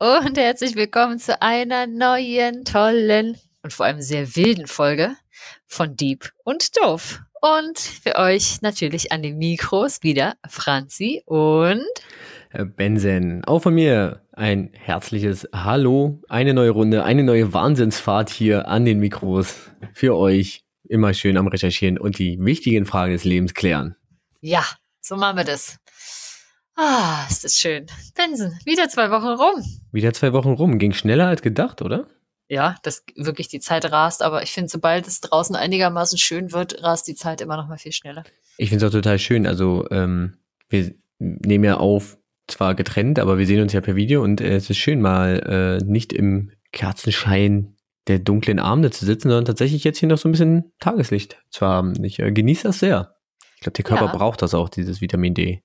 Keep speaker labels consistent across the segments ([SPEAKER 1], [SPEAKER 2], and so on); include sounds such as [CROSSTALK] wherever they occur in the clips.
[SPEAKER 1] Und herzlich willkommen zu einer neuen, tollen und vor allem sehr wilden Folge von Deep und Doof. Und für euch natürlich an den Mikros wieder Franzi und
[SPEAKER 2] Benzen. Auch von mir ein herzliches Hallo, eine neue Runde, eine neue Wahnsinnsfahrt hier an den Mikros für euch. Immer schön am Recherchieren und die wichtigen Fragen des Lebens klären.
[SPEAKER 1] Ja, so machen wir das. Ah, ist das schön. Benson, wieder zwei Wochen rum.
[SPEAKER 2] Wieder zwei Wochen rum. Ging schneller als gedacht, oder?
[SPEAKER 1] Ja, dass wirklich die Zeit rast, aber ich finde, sobald es draußen einigermaßen schön wird, rast die Zeit immer noch mal viel schneller.
[SPEAKER 2] Ich finde es auch total schön. Also, ähm, wir nehmen ja auf, zwar getrennt, aber wir sehen uns ja per Video und äh, es ist schön, mal äh, nicht im Kerzenschein der dunklen Abende zu sitzen, sondern tatsächlich jetzt hier noch so ein bisschen Tageslicht zu haben. Ich äh, genieße das sehr. Ich glaube, der Körper
[SPEAKER 1] Ja.
[SPEAKER 2] braucht das auch, dieses Vitamin D.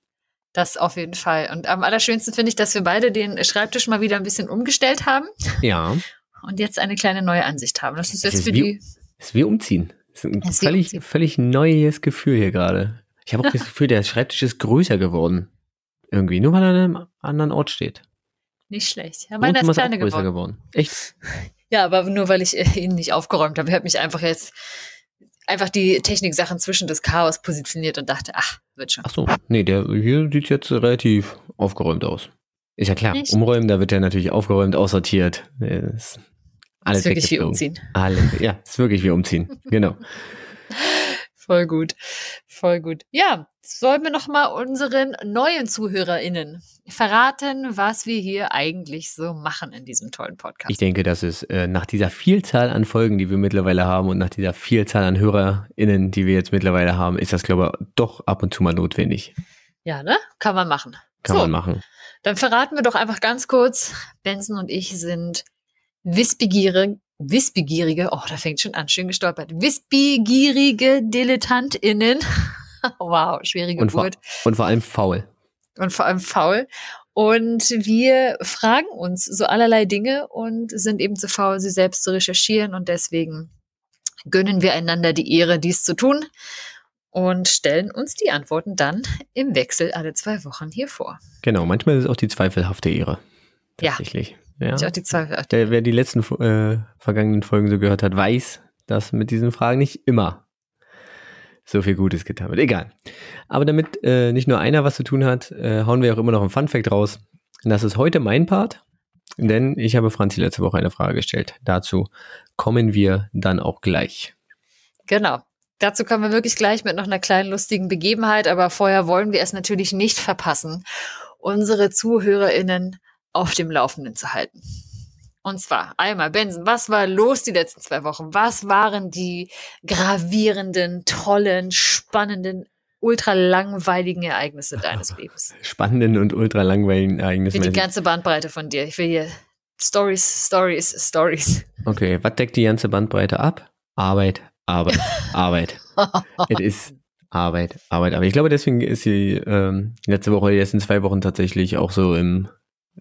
[SPEAKER 1] Das auf jeden Fall. Und am allerschönsten finde ich, dass wir beide den Schreibtisch mal wieder ein bisschen umgestellt haben
[SPEAKER 2] Ja,
[SPEAKER 1] und jetzt eine kleine neue Ansicht haben. Das ist
[SPEAKER 2] Es
[SPEAKER 1] jetzt
[SPEAKER 2] ist
[SPEAKER 1] für
[SPEAKER 2] wie-
[SPEAKER 1] die.
[SPEAKER 2] ist wie umziehen. Das ist ein
[SPEAKER 1] Es ist
[SPEAKER 2] völlig,
[SPEAKER 1] umziehen.
[SPEAKER 2] völlig neues Gefühl hier gerade. Ich habe auch das [LAUGHS] Gefühl, der Schreibtisch ist größer geworden. Irgendwie, nur weil er an einem anderen Ort steht.
[SPEAKER 1] Nicht schlecht. Ja, meiner ist kleiner geworden.
[SPEAKER 2] geworden. Echt?
[SPEAKER 1] Ja, aber nur weil ich ihn nicht aufgeräumt habe. Ich habe mich einfach jetzt einfach die Techniksachen zwischen das Chaos positioniert und dachte, ach, wird schon.
[SPEAKER 2] Ach so, nee, der hier sieht jetzt relativ aufgeräumt aus. Ist ja klar,
[SPEAKER 1] Echt?
[SPEAKER 2] umräumen, da wird ja natürlich aufgeräumt, aussortiert. Ist alles
[SPEAKER 1] ist wirklich wie umziehen.
[SPEAKER 2] Alle, ja, ist wirklich wie umziehen. Genau. [LAUGHS]
[SPEAKER 1] Voll gut. Voll gut. Ja, sollen wir noch mal unseren neuen ZuhörerInnen verraten, was wir hier eigentlich so machen in diesem tollen Podcast.
[SPEAKER 2] Ich denke, dass es äh, nach dieser Vielzahl an Folgen, die wir mittlerweile haben und nach dieser Vielzahl an HörerInnen, die wir jetzt mittlerweile haben, ist das, glaube ich, doch ab und zu mal notwendig.
[SPEAKER 1] ja, ne? Kann man machen.
[SPEAKER 2] Kann
[SPEAKER 1] so,
[SPEAKER 2] man machen.
[SPEAKER 1] dann verraten wir doch einfach ganz kurz, Benson und ich sind wissbegierige, wissbegierige, oh, da fängt schon an, schön gestolpert, wissbegierige DilettantInnen. [LAUGHS] wow, schwierige
[SPEAKER 2] Und vor,
[SPEAKER 1] Geburt.
[SPEAKER 2] und vor allem faul.
[SPEAKER 1] und vor allem faul. Und wir fragen uns so allerlei Dinge und sind eben zu faul, sie selbst zu recherchieren. Und deswegen gönnen wir einander die Ehre, dies zu tun und stellen uns die Antworten dann im Wechsel alle zwei Wochen hier vor.
[SPEAKER 2] Genau, manchmal ist es auch die zweifelhafte Ehre. Tatsächlich. Ja.
[SPEAKER 1] Ich auch die Zweifel.
[SPEAKER 2] Der, wer die letzten äh, vergangenen Folgen so gehört hat, weiß, dass mit diesen Fragen nicht immer so viel Gutes getan wird. Egal. Aber damit äh, nicht nur einer was zu tun hat, äh, hauen wir auch immer noch einen Funfact raus. Und das ist heute mein Part, denn ich habe Franzi letzte Woche eine Frage gestellt. Dazu kommen wir dann auch gleich.
[SPEAKER 1] Genau. Dazu kommen wir wirklich gleich mit noch einer kleinen lustigen Begebenheit, aber vorher wollen wir es natürlich nicht verpassen, unsere ZuhörerInnen auf dem Laufenden zu halten. Und zwar einmal, Benson, was war los die letzten zwei Wochen? Was waren die gravierenden, tollen, spannenden, ultra langweiligen Ereignisse deines [LAUGHS] Lebens?
[SPEAKER 2] Spannenden und ultra langweiligen
[SPEAKER 1] Ich
[SPEAKER 2] Ereignissen.
[SPEAKER 1] will die ganze Bandbreite von dir. Ich will hier Stories, Stories, Stories.
[SPEAKER 2] Okay, was deckt die ganze Bandbreite ab? Arbeit, Arbeit, [LAUGHS] Arbeit. Es ist Arbeit, Arbeit. Aber ich glaube, deswegen ist sie ähm, letzte Woche, die letzten zwei Wochen tatsächlich auch so im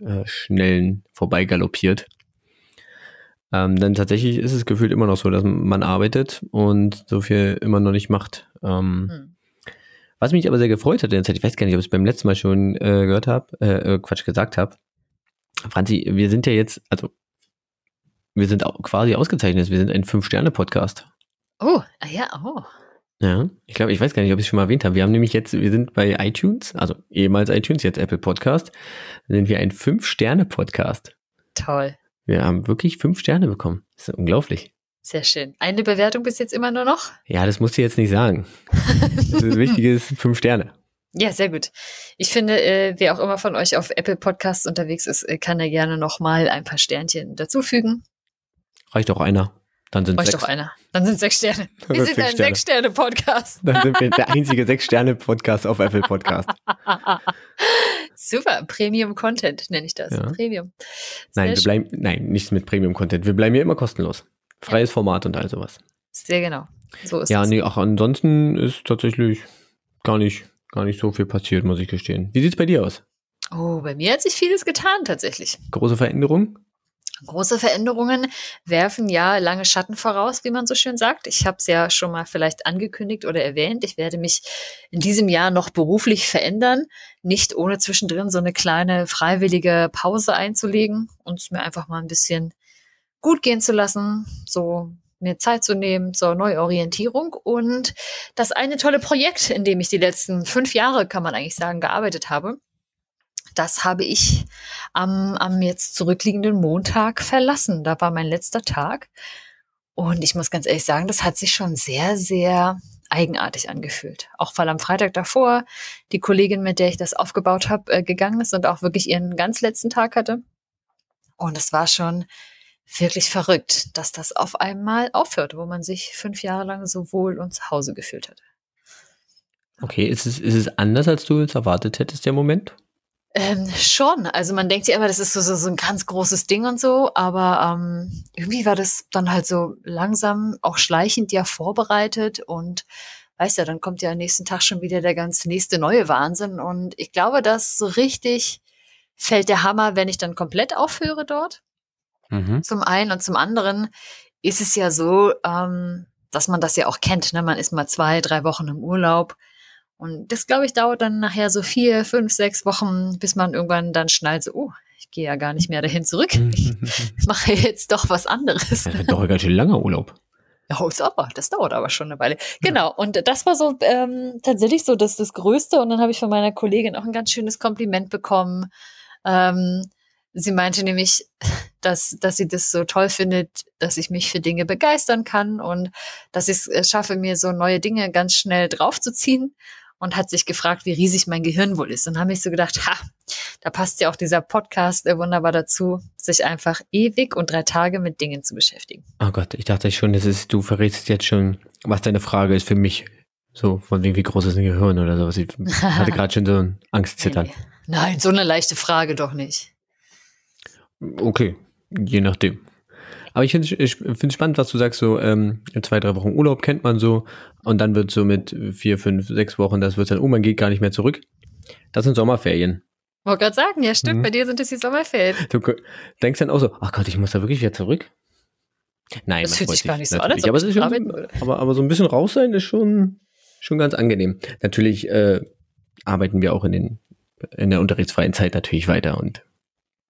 [SPEAKER 2] äh, schnellen Vorbeigaloppiert. Ähm, denn tatsächlich ist es gefühlt immer noch so, dass man arbeitet und so viel immer noch nicht macht. Ähm,
[SPEAKER 1] Hm.
[SPEAKER 2] Was mich aber sehr gefreut hat in der Zeit, ich weiß gar nicht, ob ich es beim letzten Mal schon äh, gehört habe, äh, äh, Quatsch gesagt habe. Franzi, wir sind ja jetzt, also wir sind quasi ausgezeichnet. Wir sind ein Fünf-Sterne-Podcast.
[SPEAKER 1] Oh, ah ja, oh.
[SPEAKER 2] Ja, ich glaube, ich weiß gar nicht, ob ich es schon mal erwähnt habe. Wir haben nämlich jetzt, wir sind bei iTunes, also ehemals iTunes, jetzt Apple Podcast, sind wir ein Fünf-Sterne-Podcast.
[SPEAKER 1] Toll.
[SPEAKER 2] Wir haben wirklich fünf Sterne bekommen. Das ist unglaublich.
[SPEAKER 1] Sehr schön. Eine Bewertung bis jetzt immer nur noch?
[SPEAKER 2] Ja, das musst du jetzt nicht sagen. Das Wichtige ist [LAUGHS] fünf Sterne.
[SPEAKER 1] Ja, sehr gut. Ich finde, äh, wer auch immer von euch auf Apple Podcasts unterwegs ist, äh, kann da gerne noch mal ein paar Sternchen dazufügen.
[SPEAKER 2] Reicht auch einer. Dann sind sechs.
[SPEAKER 1] doch einer. Dann sind sechs Sterne. [LAUGHS] Wir
[SPEAKER 2] sind
[SPEAKER 1] sind
[SPEAKER 2] sechs
[SPEAKER 1] ein
[SPEAKER 2] Sterne.
[SPEAKER 1] Sechs-Sterne-Podcast.
[SPEAKER 2] Dann sind wir der [LAUGHS] einzige Sechs-Sterne-Podcast auf Apple Podcast.
[SPEAKER 1] Super. Premium-Content nenne ich das.
[SPEAKER 2] Ja.
[SPEAKER 1] Premium. Sehr
[SPEAKER 2] Nein, wir bleiben, nein, nichts mit Premium-Content. Wir bleiben hier immer kostenlos. Freies Format und all sowas.
[SPEAKER 1] Sehr genau. So ist
[SPEAKER 2] Ja,
[SPEAKER 1] es.
[SPEAKER 2] nee, auch ansonsten ist tatsächlich gar nicht, gar nicht so viel passiert, muss ich gestehen. Wie sieht's bei dir aus?
[SPEAKER 1] Oh, bei mir hat sich vieles getan tatsächlich.
[SPEAKER 2] Große Veränderung?
[SPEAKER 1] Große Veränderungen werfen ja lange Schatten voraus, wie man so schön sagt. Ich habe es ja schon mal vielleicht angekündigt oder erwähnt. Ich werde mich in diesem Jahr noch beruflich verändern, nicht ohne zwischendrin so eine kleine freiwillige Pause einzulegen und es mir einfach mal ein bisschen gut gehen zu lassen, so mir Zeit zu nehmen zur Neuorientierung. Und das eine tolle Projekt, in dem ich die letzten fünf Jahre, kann man eigentlich sagen, gearbeitet habe, das habe ich am, am jetzt zurückliegenden Montag verlassen. Da war mein letzter Tag. Und ich muss ganz ehrlich sagen, das hat sich schon sehr, sehr eigenartig angefühlt. Auch weil am Freitag davor die Kollegin, mit der ich das aufgebaut habe, äh, gegangen ist und auch wirklich ihren ganz letzten Tag hatte. Und es war schon wirklich verrückt, dass das auf einmal aufhört, wo man sich fünf Jahre lang so wohl und zu Hause gefühlt hat.
[SPEAKER 2] Okay, ist es, ist es anders, als du es erwartet hättest, der Moment?
[SPEAKER 1] Ähm, schon. Also man denkt ja immer, das ist so, so, so ein ganz großes Ding und so, aber ähm, irgendwie war das dann halt so langsam, auch schleichend ja vorbereitet und weißt ja, dann kommt ja am nächsten Tag schon wieder der ganz nächste neue Wahnsinn und ich glaube, dass so richtig fällt der Hammer, wenn ich dann komplett aufhöre dort. Mhm. Zum einen und zum anderen ist es ja so, ähm, dass man das ja auch kennt. Ne? Man ist mal zwei, drei Wochen im Urlaub und das, glaube ich, dauert dann nachher so vier, fünf, sechs Wochen, bis man irgendwann dann schnallt, so, oh, ich gehe ja gar nicht mehr dahin zurück. Ich mache jetzt doch was anderes.
[SPEAKER 2] Das ist doch ein ganz schön langer Urlaub.
[SPEAKER 1] Oh, ist aber, das dauert aber schon eine Weile. Genau, und das war so ähm, tatsächlich so das, das Größte. Und dann habe ich von meiner Kollegin auch ein ganz schönes Kompliment bekommen. Ähm, sie meinte nämlich, dass, dass sie das so toll findet, dass ich mich für Dinge begeistern kann und dass ich es äh, schaffe, mir so neue Dinge ganz schnell draufzuziehen und hat sich gefragt, wie riesig mein Gehirn wohl ist. Und habe ich so gedacht, ha, da passt ja auch dieser Podcast wunderbar dazu, sich einfach ewig und drei Tage mit Dingen zu beschäftigen.
[SPEAKER 2] Oh Gott, ich dachte schon, das ist, du verrätst jetzt schon, was deine Frage ist für mich. So, von wegen, wie groß ist ein Gehirn oder sowas. Ich [LAUGHS] hatte gerade schon so ein Angstzittern.
[SPEAKER 1] Nein, so eine leichte Frage doch nicht.
[SPEAKER 2] Okay, je nachdem. Aber ich finde ich finde spannend, was du sagst, so ähm, zwei, drei Wochen Urlaub kennt man so und dann wird so mit vier, fünf, sechs Wochen, das wird dann, oh, man geht gar nicht mehr zurück. Das sind Sommerferien.
[SPEAKER 1] Wollte gerade sagen, ja stimmt, mhm. bei dir sind es die Sommerferien.
[SPEAKER 2] Du denkst dann auch so, ach Gott, ich muss da wirklich wieder zurück? Nein,
[SPEAKER 1] das fühlt sich gar nicht so
[SPEAKER 2] an, als aber, schon, aber, aber so ein bisschen raus sein ist schon, schon ganz angenehm. Natürlich äh, arbeiten wir auch in, den, in der unterrichtsfreien Zeit natürlich weiter und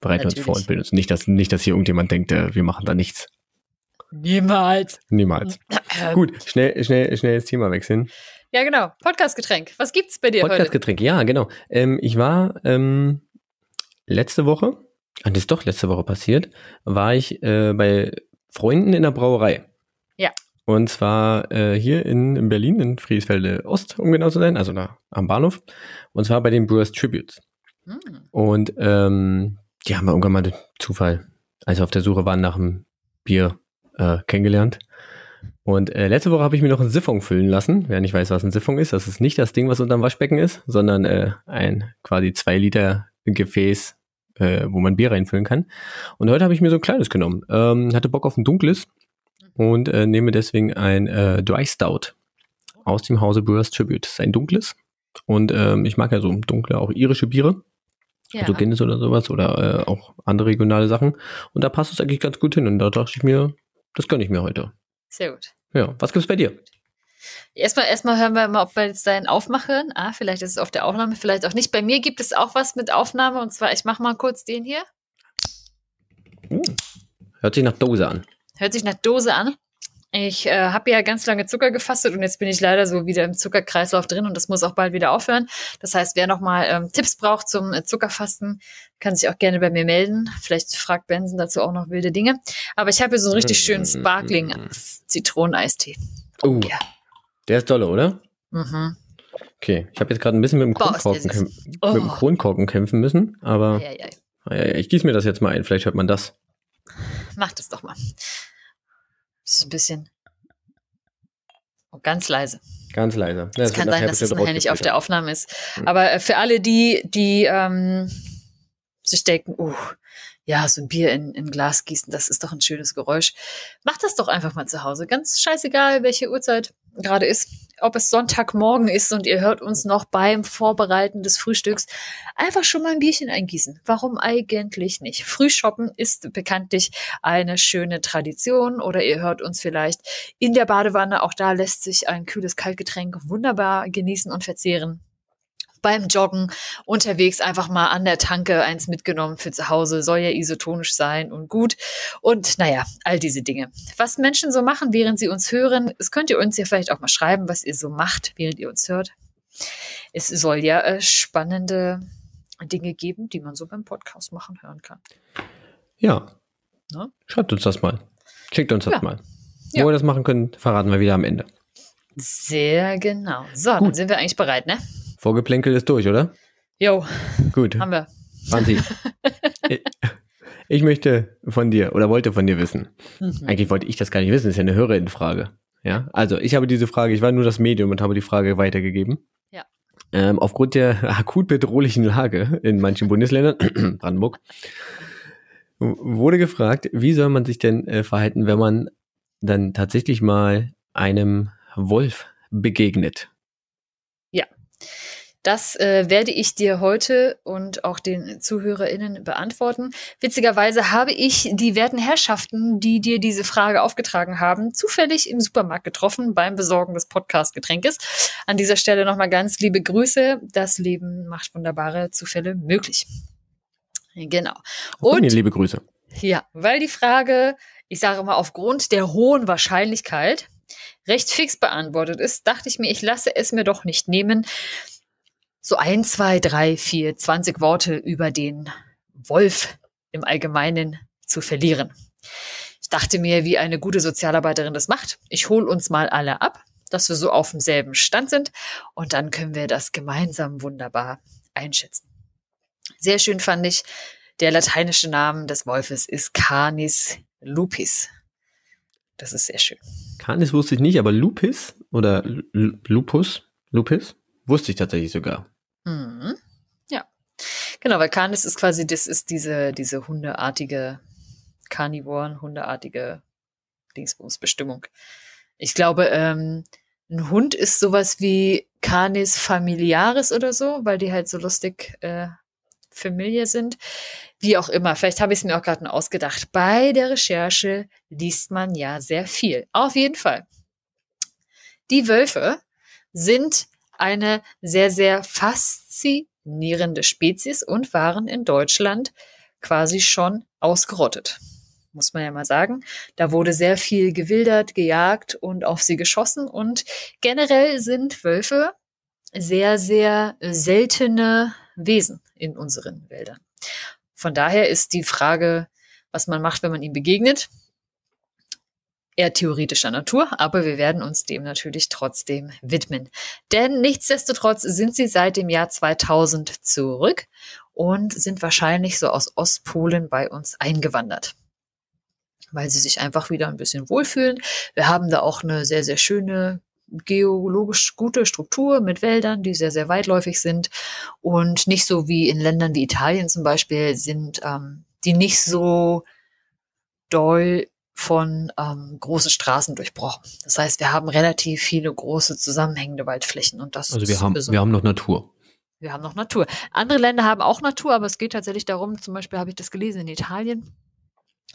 [SPEAKER 2] bereiten Natürlich. uns vor und bilden uns. Nicht, dass, nicht, dass hier irgendjemand denkt, äh, wir machen da nichts.
[SPEAKER 1] Niemals.
[SPEAKER 2] Niemals. [LAUGHS] Gut, schnell, schnell, schnell das Thema wechseln.
[SPEAKER 1] Ja, genau. Podcastgetränk. Was gibt's bei dir
[SPEAKER 2] Podcastgetränk, ja, genau. Ähm, ich war ähm, letzte Woche, und das ist doch letzte Woche passiert, war ich äh, bei Freunden in der Brauerei.
[SPEAKER 1] Ja.
[SPEAKER 2] Und zwar äh, hier in, in Berlin, in Friesfelde Ost, um genau zu sein, also da am Bahnhof. Und zwar bei den Brewers Tributes. Hm. Und ähm, die haben wir irgendwann mal durch Zufall, als wir auf der Suche waren nach einem Bier, äh, kennengelernt. Und äh, letzte Woche habe ich mir noch ein Siphon füllen lassen. Wer nicht weiß, was ein Siphon ist, das ist nicht das Ding, was unterm Waschbecken ist, sondern äh, ein quasi zwei Liter Gefäß, äh, wo man Bier reinfüllen kann. Und heute habe ich mir so ein kleines genommen. Ähm, hatte Bock auf ein dunkles und äh, nehme deswegen ein äh, Dry Stout aus dem Hause Brewers Tribute. Das ist ein dunkles. Und ähm, ich mag ja so dunkle, auch irische Biere ja. also Guinness oder sowas oder äh, auch andere regionale Sachen. Und da passt es eigentlich ganz gut hin. Und da dachte ich mir, das gönne ich mir heute.
[SPEAKER 1] Sehr gut.
[SPEAKER 2] Ja, was gibt's bei dir?
[SPEAKER 1] Erstmal, erstmal hören wir mal, ob wir jetzt deinen Aufmachen. Ah, vielleicht ist es auf der Aufnahme, vielleicht auch nicht. Bei mir gibt es auch was mit Aufnahme und zwar, ich mache mal kurz den hier.
[SPEAKER 2] Uh, hört sich nach Dose an.
[SPEAKER 1] Hört sich nach Dose an. Ich äh, habe ja ganz lange Zucker gefastet und jetzt bin ich leider so wieder im Zuckerkreislauf drin und das muss auch bald wieder aufhören. Das heißt, wer nochmal ähm, Tipps braucht zum äh, Zuckerfasten, kann sich auch gerne bei mir melden. Vielleicht fragt Benson dazu auch noch wilde Dinge. Aber ich habe hier so einen richtig schönen Sparkling Zitroneneistee.
[SPEAKER 2] Oh, ja. Der ist dolle, oder? Mhm. Okay, ich habe jetzt gerade ein bisschen mit dem, Kronkorken, oh. mit dem Kronkorken kämpfen müssen, aber ja, ja, ja. ich gieße mir das jetzt mal ein, vielleicht hört man das.
[SPEAKER 1] Mach das doch mal. Das ist ein bisschen oh, ganz leise.
[SPEAKER 2] Ganz leise. Ja,
[SPEAKER 1] das, das kann sein, dass es nachher nicht auf der Aufnahme ist. Hm. Aber äh, für alle, die, die ähm, sich denken, uh, ja, so ein Bier in, in Glas gießen, das ist doch ein schönes Geräusch. Macht das doch einfach mal zu Hause. Ganz scheißegal, welche Uhrzeit gerade ist. Ob es Sonntagmorgen ist und ihr hört uns noch beim Vorbereiten des Frühstücks. Einfach schon mal ein Bierchen eingießen. Warum eigentlich nicht? Frühshoppen ist bekanntlich eine schöne Tradition oder ihr hört uns vielleicht in der Badewanne. Auch da lässt sich ein kühles Kaltgetränk wunderbar genießen und verzehren beim Joggen unterwegs einfach mal an der Tanke eins mitgenommen für zu Hause, soll ja isotonisch sein und gut. Und naja, all diese Dinge. Was Menschen so machen, während sie uns hören, das könnt ihr uns ja vielleicht auch mal schreiben, was ihr so macht, während ihr uns hört. Es soll ja äh, spannende Dinge geben, die man so beim Podcast machen hören kann.
[SPEAKER 2] Ja. Na? Schreibt uns das mal. Schickt uns das ja. mal. Wo ja. wir das machen können, verraten wir wieder am Ende.
[SPEAKER 1] Sehr genau. So, Gut. dann sind wir eigentlich bereit, ne?
[SPEAKER 2] Vorgeplänkel ist durch, oder?
[SPEAKER 1] Jo.
[SPEAKER 2] Gut.
[SPEAKER 1] Haben wir.
[SPEAKER 2] Franzi, [LAUGHS] ich möchte von dir oder wollte von dir wissen. Mhm. Eigentlich wollte ich das gar nicht wissen, das ist ja eine Hörerinnenfrage. Ja, also ich habe diese Frage, ich war nur das Medium und habe die Frage weitergegeben.
[SPEAKER 1] Ja.
[SPEAKER 2] Ähm, aufgrund der [LAUGHS] akut bedrohlichen Lage in manchen Bundesländern, [CLEARS THROAT] Brandenburg, wurde gefragt, wie soll man sich denn äh, verhalten, wenn man dann tatsächlich mal einem Wolf begegnet?
[SPEAKER 1] Das äh, werde ich dir heute und auch den ZuhörerInnen beantworten. Witzigerweise habe ich die werten Herrschaften, die dir diese Frage aufgetragen haben, zufällig im Supermarkt getroffen beim Besorgen des Podcast-Getränkes. An dieser Stelle nochmal ganz liebe Grüße. Das Leben macht wunderbare Zufälle möglich. Genau.
[SPEAKER 2] Und mir liebe Grüße.
[SPEAKER 1] Ja, weil die Frage, ich sage mal, aufgrund der hohen Wahrscheinlichkeit recht fix beantwortet ist, dachte ich mir, ich lasse es mir doch nicht nehmen, so ein, zwei, drei, vier, zwanzig Worte über den Wolf im Allgemeinen zu verlieren. Ich dachte mir, wie eine gute Sozialarbeiterin das macht. Ich hole uns mal alle ab, dass wir so auf demselben Stand sind und dann können wir das gemeinsam wunderbar einschätzen. Sehr schön fand ich, der lateinische Name des Wolfes ist Canis lupis. Das ist sehr schön.
[SPEAKER 2] Canis wusste ich nicht, aber Lupis oder L Lupus, Lupis wusste ich tatsächlich sogar.
[SPEAKER 1] Mhm. Ja. Genau, weil Canis ist quasi, das ist diese, diese hundeartige Carnivoren, hundeartige Dingsbums-Bestimmung. Ich glaube, ähm, ein Hund ist sowas wie Canis familiaris oder so, weil die halt so lustig äh, Familie sind. Wie auch immer, vielleicht habe ich es mir auch gerade ausgedacht. Bei der Recherche liest man ja sehr viel. Auf jeden Fall. Die Wölfe sind eine sehr, sehr faszinierende Spezies und waren in Deutschland quasi schon ausgerottet. Muss man ja mal sagen. Da wurde sehr viel gewildert, gejagt und auf sie geschossen. Und generell sind Wölfe sehr, sehr seltene Wesen in unseren Wäldern. Von daher ist die Frage, was man macht, wenn man ihm begegnet, eher theoretischer Natur, aber wir werden uns dem natürlich trotzdem widmen. Denn nichtsdestotrotz sind sie seit dem Jahr 2000 zurück und sind wahrscheinlich so aus Ostpolen bei uns eingewandert weil sie sich einfach wieder ein bisschen wohlfühlen. Wir haben da auch eine sehr, sehr schöne geologisch gute Struktur mit Wäldern, die sehr, sehr weitläufig sind und nicht so wie in Ländern wie Italien zum Beispiel sind, ähm, die nicht so doll von ähm, großen Straßen durchbrochen. Das heißt, wir haben relativ viele große zusammenhängende Waldflächen und das
[SPEAKER 2] also wir haben wir haben noch Natur.
[SPEAKER 1] Wir haben noch Natur. Andere Länder haben auch Natur, aber es geht tatsächlich darum, zum Beispiel habe ich das gelesen in Italien.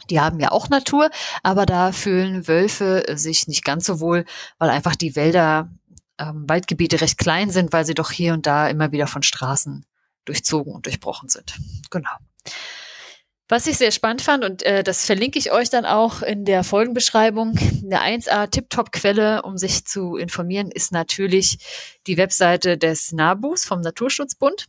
[SPEAKER 1] Die haben ja auch Natur, aber da fühlen Wölfe sich nicht ganz so wohl, weil einfach die Wälder, ähm, Waldgebiete recht klein sind, weil sie doch hier und da immer wieder von Straßen durchzogen und durchbrochen sind. Genau. Was ich sehr spannend fand, und äh, das verlinke ich euch dann auch in der Folgenbeschreibung, eine 1A-Tip-Top-Quelle, um sich zu informieren, ist natürlich die Webseite des NABUs vom Naturschutzbund.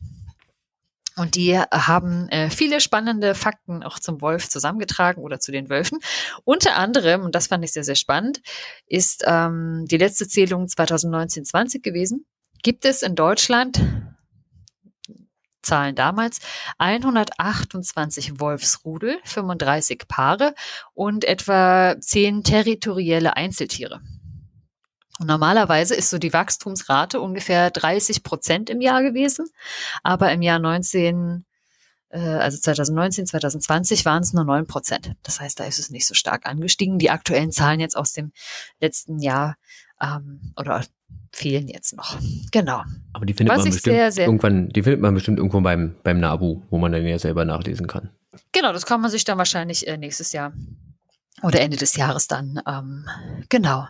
[SPEAKER 1] Und die haben äh, viele spannende Fakten auch zum Wolf zusammengetragen oder zu den Wölfen. Unter anderem, und das fand ich sehr, sehr spannend, ist ähm, die letzte Zählung 2019-20 gewesen. Gibt es in Deutschland Zahlen damals 128 Wolfsrudel, 35 Paare und etwa 10 territorielle Einzeltiere. Und normalerweise ist so die Wachstumsrate ungefähr 30 Prozent im Jahr gewesen, aber im Jahr 19 äh, also 2019, 2020 waren es nur 9 Prozent. Das heißt, da ist es nicht so stark angestiegen. Die aktuellen Zahlen jetzt aus dem letzten Jahr ähm, oder fehlen jetzt noch. Genau.
[SPEAKER 2] Aber die findet
[SPEAKER 1] Was
[SPEAKER 2] man bestimmt
[SPEAKER 1] sehr, sehr-
[SPEAKER 2] irgendwann, die findet man bestimmt irgendwo beim, beim NABU, wo man dann ja selber nachlesen kann.
[SPEAKER 1] Genau, das kann man sich dann wahrscheinlich äh, nächstes Jahr oder Ende des Jahres dann ähm, genau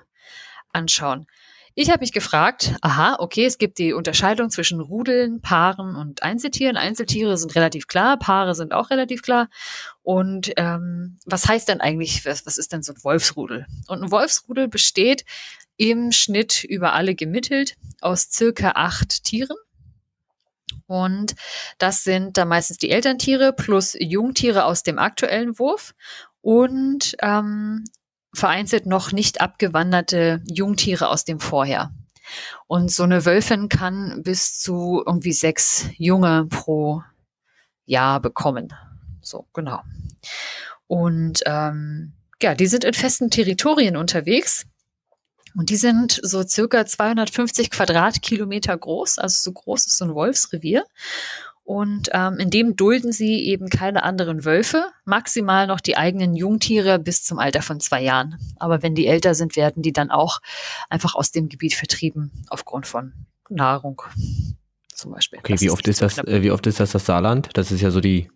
[SPEAKER 1] anschauen. Ich habe mich gefragt, aha, okay, es gibt die Unterscheidung zwischen Rudeln, Paaren und Einzeltieren. Einzeltiere sind relativ klar, Paare sind auch relativ klar. Und ähm, was heißt denn eigentlich, was, was ist denn so ein Wolfsrudel? Und ein Wolfsrudel besteht im Schnitt über alle gemittelt aus circa acht Tieren. Und das sind dann meistens die Elterntiere plus Jungtiere aus dem aktuellen Wurf und ähm, vereinzelt noch nicht abgewanderte Jungtiere aus dem Vorher. Und so eine Wölfin kann bis zu irgendwie sechs Junge pro Jahr bekommen. So, genau. Und ähm, ja, die sind in festen Territorien unterwegs. Und die sind so circa 250 Quadratkilometer groß, also so groß ist so ein Wolfsrevier. Und ähm, in dem dulden sie eben keine anderen Wölfe, maximal noch die eigenen Jungtiere bis zum Alter von zwei Jahren. Aber wenn die älter sind, werden die dann auch einfach aus dem Gebiet vertrieben aufgrund von Nahrung zum Beispiel.
[SPEAKER 2] Okay,
[SPEAKER 1] Das
[SPEAKER 2] wie oft ist das, äh, wie oft ist das das Saarland? Das ist ja so die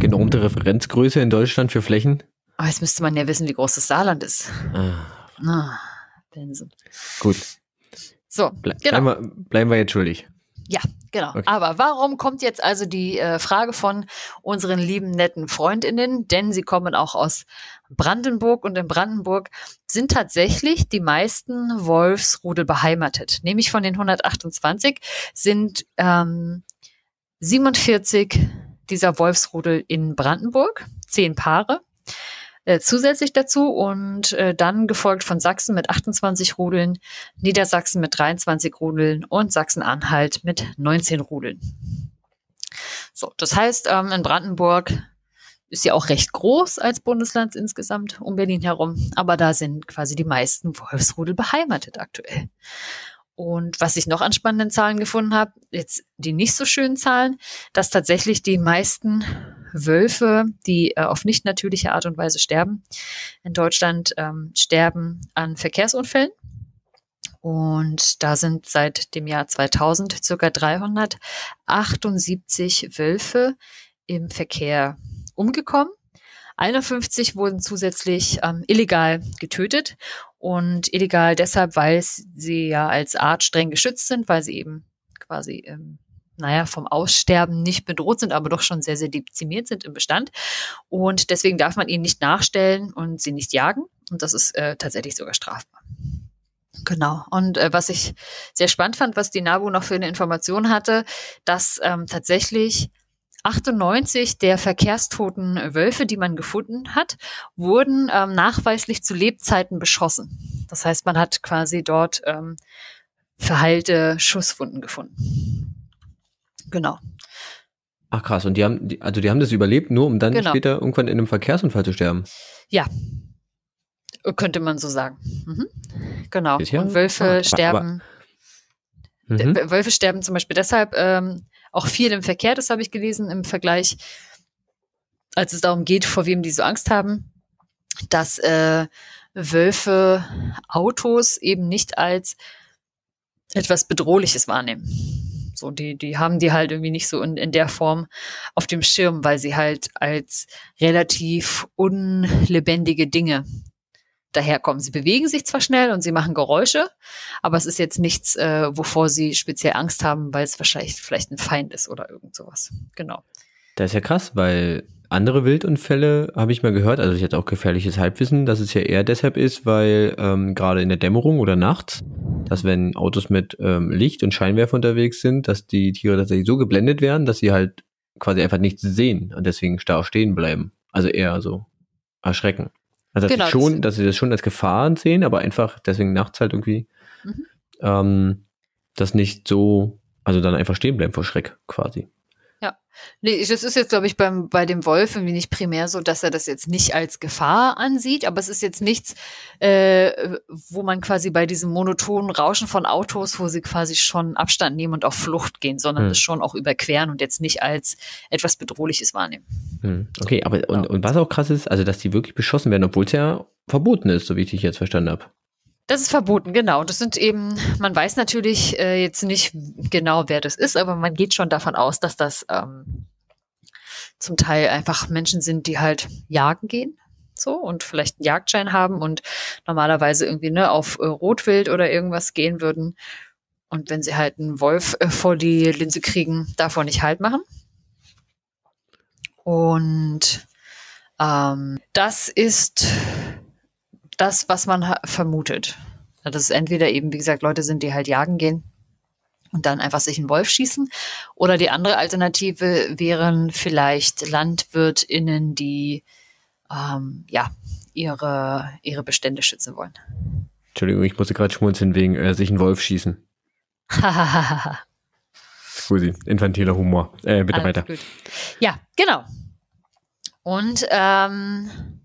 [SPEAKER 2] genormte Referenzgröße in Deutschland für Flächen.
[SPEAKER 1] Aber jetzt müsste man ja wissen, wie groß das Saarland ist.
[SPEAKER 2] Ah,
[SPEAKER 1] Ah, Benson.
[SPEAKER 2] gut.
[SPEAKER 1] So,
[SPEAKER 2] Ble
[SPEAKER 1] genau.
[SPEAKER 2] bleiben, wir, bleiben wir jetzt schuldig.
[SPEAKER 1] Ja, genau.
[SPEAKER 2] Okay.
[SPEAKER 1] Aber warum kommt jetzt also die äh, Frage von unseren lieben netten Freundinnen? Denn sie kommen auch aus Brandenburg und in Brandenburg sind tatsächlich die meisten Wolfsrudel beheimatet. Nämlich von den 128 sind ähm, 47 dieser Wolfsrudel in Brandenburg, zehn Paare. Äh, zusätzlich dazu und äh, dann gefolgt von Sachsen mit 28 Rudeln, Niedersachsen mit 23 Rudeln und Sachsen-Anhalt mit 19 Rudeln. So, das heißt, ähm, in Brandenburg ist ja auch recht groß als Bundesland insgesamt um Berlin herum, aber da sind quasi die meisten Wolfsrudel beheimatet aktuell. Und was ich noch an spannenden Zahlen gefunden habe, jetzt die nicht so schönen Zahlen, dass tatsächlich die meisten Wölfe, die äh, auf nicht natürliche Art und Weise sterben, in Deutschland ähm, sterben an Verkehrsunfällen. Und da sind seit dem Jahr 2000 circa 378 Wölfe im Verkehr umgekommen. 51 wurden zusätzlich ähm, illegal getötet und illegal deshalb, weil sie ja als Art streng geschützt sind, weil sie eben quasi, ähm, naja, vom Aussterben nicht bedroht sind, aber doch schon sehr, sehr dezimiert sind im Bestand. Und deswegen darf man ihnen nicht nachstellen und sie nicht jagen. Und das ist äh, tatsächlich sogar strafbar. Genau. Und äh, was ich sehr spannend fand, was die NABU noch für eine Information hatte, dass ähm, tatsächlich 98 der verkehrstoten Wölfe, die man gefunden hat, wurden ähm, nachweislich zu Lebzeiten beschossen. Das heißt, man hat quasi dort ähm, verheilte Schusswunden gefunden. Genau.
[SPEAKER 2] Ach krass, und die haben, also die haben das überlebt, nur um dann
[SPEAKER 1] Genau.
[SPEAKER 2] später irgendwann in einem Verkehrsunfall zu sterben.
[SPEAKER 1] Ja. Könnte man so sagen. Mhm. Genau.
[SPEAKER 2] Ja
[SPEAKER 1] Und Wölfe
[SPEAKER 2] aber-
[SPEAKER 1] sterben.
[SPEAKER 2] Mhm.
[SPEAKER 1] D- Wölfe sterben zum Beispiel deshalb ähm, auch viel im Verkehr, das habe ich gelesen, im Vergleich, als es darum geht, vor wem die so Angst haben, dass äh, Wölfe Autos eben nicht als etwas Bedrohliches wahrnehmen. So, die, die haben die halt irgendwie nicht so in, in der Form auf dem Schirm, weil sie halt als relativ unlebendige Dinge daherkommen. Sie bewegen sich zwar schnell und sie machen Geräusche, aber es ist jetzt nichts, äh, wovor sie speziell Angst haben, weil es wahrscheinlich vielleicht ein Feind ist oder irgend sowas. Genau.
[SPEAKER 2] Das ist ja krass, weil andere Wildunfälle habe ich mal gehört, also jetzt auch gefährliches Halbwissen, dass es ja eher deshalb ist, weil ähm, gerade in der Dämmerung oder nachts, dass wenn Autos mit ähm, Licht und Scheinwerfer unterwegs sind, dass die Tiere tatsächlich so geblendet werden, dass sie halt quasi einfach nichts sehen und deswegen starr stehen bleiben. Also eher so erschrecken. Also dass,
[SPEAKER 1] Genau,
[SPEAKER 2] sie schon,
[SPEAKER 1] das-
[SPEAKER 2] dass sie das schon als Gefahr sehen, aber einfach deswegen nachts halt irgendwie
[SPEAKER 1] Mhm.
[SPEAKER 2] ähm, das nicht so, also dann einfach stehen bleiben vor Schreck quasi.
[SPEAKER 1] Ja. Nee, das ist jetzt, glaube ich, beim, bei dem Wolf irgendwie nicht primär so, dass er das jetzt nicht als Gefahr ansieht, aber es ist jetzt nichts, äh, wo man quasi bei diesem monotonen Rauschen von Autos, wo sie quasi schon Abstand nehmen und auf Flucht gehen, sondern
[SPEAKER 2] Hm.
[SPEAKER 1] das schon auch überqueren und jetzt nicht als etwas Bedrohliches wahrnehmen.
[SPEAKER 2] Hm. Okay, aber und, und was auch krass ist, also dass die wirklich beschossen werden, obwohl es ja verboten ist, so wie ich dich jetzt verstanden habe.
[SPEAKER 1] Das ist verboten, genau. Das sind eben, man weiß natürlich äh, jetzt nicht genau, wer das ist, aber man geht schon davon aus, dass das ähm, zum Teil einfach Menschen sind, die halt jagen gehen. So und vielleicht einen Jagdschein haben und normalerweise irgendwie ne, auf äh, Rotwild oder irgendwas gehen würden. Und wenn sie halt einen Wolf äh, vor die Linse kriegen, davor nicht halt machen. Und ähm, das ist das, was man vermutet. Dass es entweder eben, wie gesagt, Leute sind, die halt jagen gehen und dann einfach sich einen Wolf schießen. Oder die andere Alternative wären vielleicht LandwirtInnen, die ähm, ja, ihre, ihre Bestände schützen wollen.
[SPEAKER 2] Entschuldigung, ich musste gerade schmunzeln wegen äh, sich einen Wolf schießen. [LAUGHS] Scusi, infantiler Humor. Äh, bitte
[SPEAKER 1] Alles
[SPEAKER 2] weiter.
[SPEAKER 1] gut. Ja, genau. Und ähm,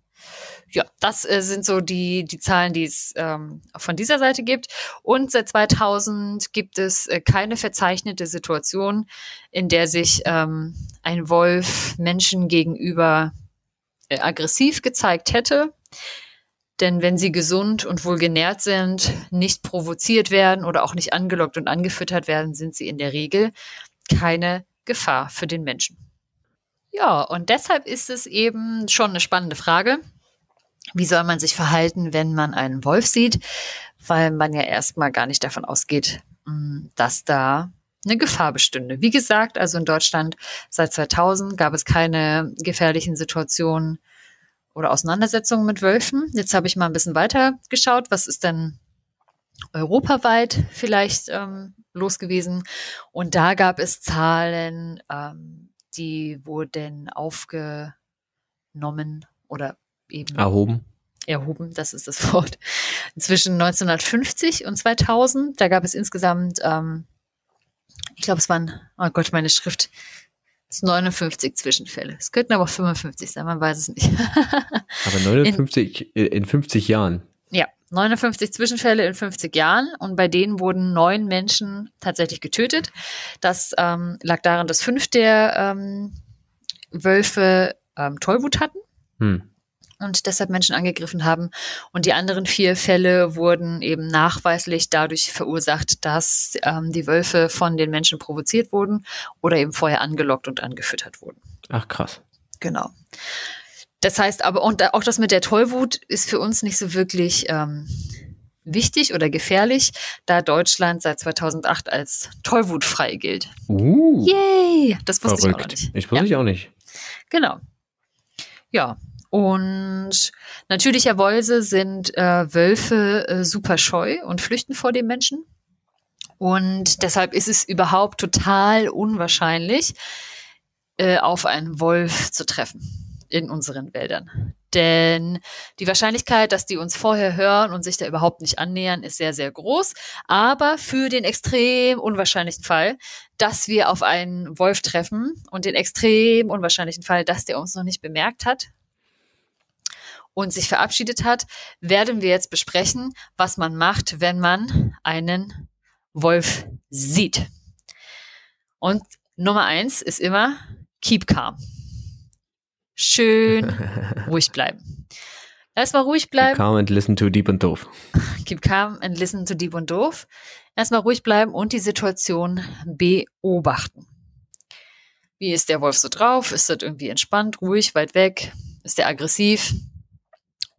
[SPEAKER 1] ja, das äh, sind so die, die Zahlen, die es ähm, von dieser Seite gibt. Und seit 2000 gibt es äh, keine verzeichnete Situation, in der sich ähm, ein Wolf Menschen gegenüber äh, aggressiv gezeigt hätte. Denn wenn sie gesund und wohlgenährt sind, nicht provoziert werden oder auch nicht angelockt und angefüttert werden, sind sie in der Regel keine Gefahr für den Menschen. Ja, und deshalb ist es eben schon eine spannende Frage. Wie soll man sich verhalten, wenn man einen Wolf sieht? Weil man ja erstmal gar nicht davon ausgeht, mh, dass da eine Gefahr bestünde. Wie gesagt, also in Deutschland seit 2000 gab es keine gefährlichen Situationen oder Auseinandersetzungen mit Wölfen. Jetzt habe ich mal ein bisschen weiter geschaut. Was ist denn europaweit vielleicht ähm, los gewesen? Und da gab es Zahlen, ähm, die wurden aufgenommen oder eben
[SPEAKER 2] Erhoben.
[SPEAKER 1] erhoben, das ist das [LAUGHS] Wort, zwischen 1950 und 2000. Da gab es insgesamt, ähm, ich glaube, es waren, oh Gott, meine Schrift, es sind 59 Zwischenfälle. Es könnten aber auch 55 sein, man weiß es nicht. [LAUGHS]
[SPEAKER 2] Aber 59 in, in 50 Jahren.
[SPEAKER 1] Ja, 59 Zwischenfälle in 50 Jahren und bei denen wurden neun Menschen tatsächlich getötet. Das ähm, lag daran, dass fünf der ähm, Wölfe ähm, Tollwut hatten
[SPEAKER 2] Hm.
[SPEAKER 1] Und deshalb Menschen angegriffen haben. Und die anderen vier Fälle wurden eben nachweislich dadurch verursacht, dass ähm, die Wölfe von den Menschen provoziert wurden oder eben vorher angelockt und angefüttert wurden.
[SPEAKER 2] Ach krass.
[SPEAKER 1] Genau. Das heißt aber, und auch das mit der Tollwut ist für uns nicht so wirklich ähm, wichtig oder gefährlich, da Deutschland seit 2008 als tollwutfrei gilt.
[SPEAKER 2] Uh,
[SPEAKER 1] Yay! Das wusste ich auch
[SPEAKER 2] verrückt.
[SPEAKER 1] nicht.
[SPEAKER 2] Ich wusste ich auch nicht.
[SPEAKER 1] Genau. Ja. Und natürlicherweise sind äh, Wölfe äh, super scheu und flüchten vor dem Menschen. Und deshalb ist es überhaupt total unwahrscheinlich, äh, auf einen Wolf zu treffen in unseren Wäldern. Denn die Wahrscheinlichkeit, dass die uns vorher hören und sich da überhaupt nicht annähern, ist sehr, sehr groß. Aber für den extrem unwahrscheinlichen Fall, dass wir auf einen Wolf treffen und den extrem unwahrscheinlichen Fall, dass der uns noch nicht bemerkt hat und sich verabschiedet hat, werden wir jetzt besprechen, was man macht, wenn man einen Wolf sieht. Und Nummer eins ist immer keep calm. Schön [LAUGHS] ruhig bleiben. Erstmal ruhig bleiben.
[SPEAKER 2] Calm and listen to Deep und Doof. [LAUGHS]
[SPEAKER 1] Keep calm and listen to deep und doof. Erstmal ruhig bleiben und die Situation beobachten. Wie ist der Wolf so drauf? Ist das irgendwie entspannt, ruhig, weit weg? Ist der aggressiv?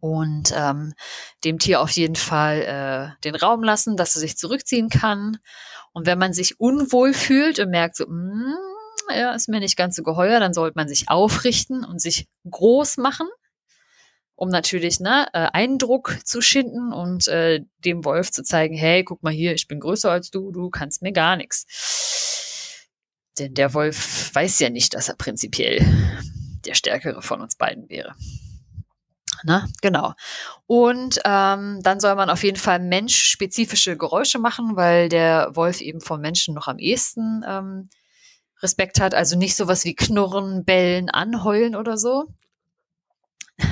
[SPEAKER 1] Und ähm, dem Tier auf jeden Fall äh, den Raum lassen, dass er sich zurückziehen kann. Und wenn man sich unwohl fühlt und merkt, so, mm, ja, ist mir nicht ganz so geheuer, dann sollte man sich aufrichten und sich groß machen um natürlich ne, äh, Eindruck zu schinden und äh, dem Wolf zu zeigen, hey, guck mal hier, ich bin größer als du, du kannst mir gar nichts. Denn der Wolf weiß ja nicht, dass er prinzipiell der Stärkere von uns beiden wäre. Na, genau. Und ähm, dann soll man auf jeden Fall menschspezifische Geräusche machen, weil der Wolf eben vom Menschen noch am ehesten ähm, Respekt hat, also nicht sowas wie Knurren, Bellen, Anheulen oder so. [LAUGHS]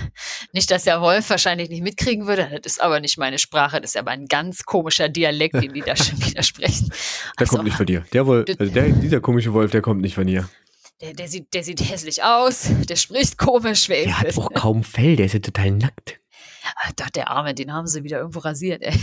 [SPEAKER 1] Nicht, dass der Wolf wahrscheinlich nicht mitkriegen würde, das ist aber nicht meine Sprache, das ist aber ein ganz komischer Dialekt, den die da [LAUGHS] schon widersprechen.
[SPEAKER 2] Der
[SPEAKER 1] Also,
[SPEAKER 2] kommt nicht von dir. Der Wolf, also der, dieser komische Wolf, der kommt nicht von dir.
[SPEAKER 1] Der, der, sieht, der sieht hässlich aus, der spricht komisch.
[SPEAKER 2] Der hat auch kaum Fell, der ist ja total nackt.
[SPEAKER 1] Doch, der Arme, den haben sie wieder irgendwo rasiert, ey. [LAUGHS]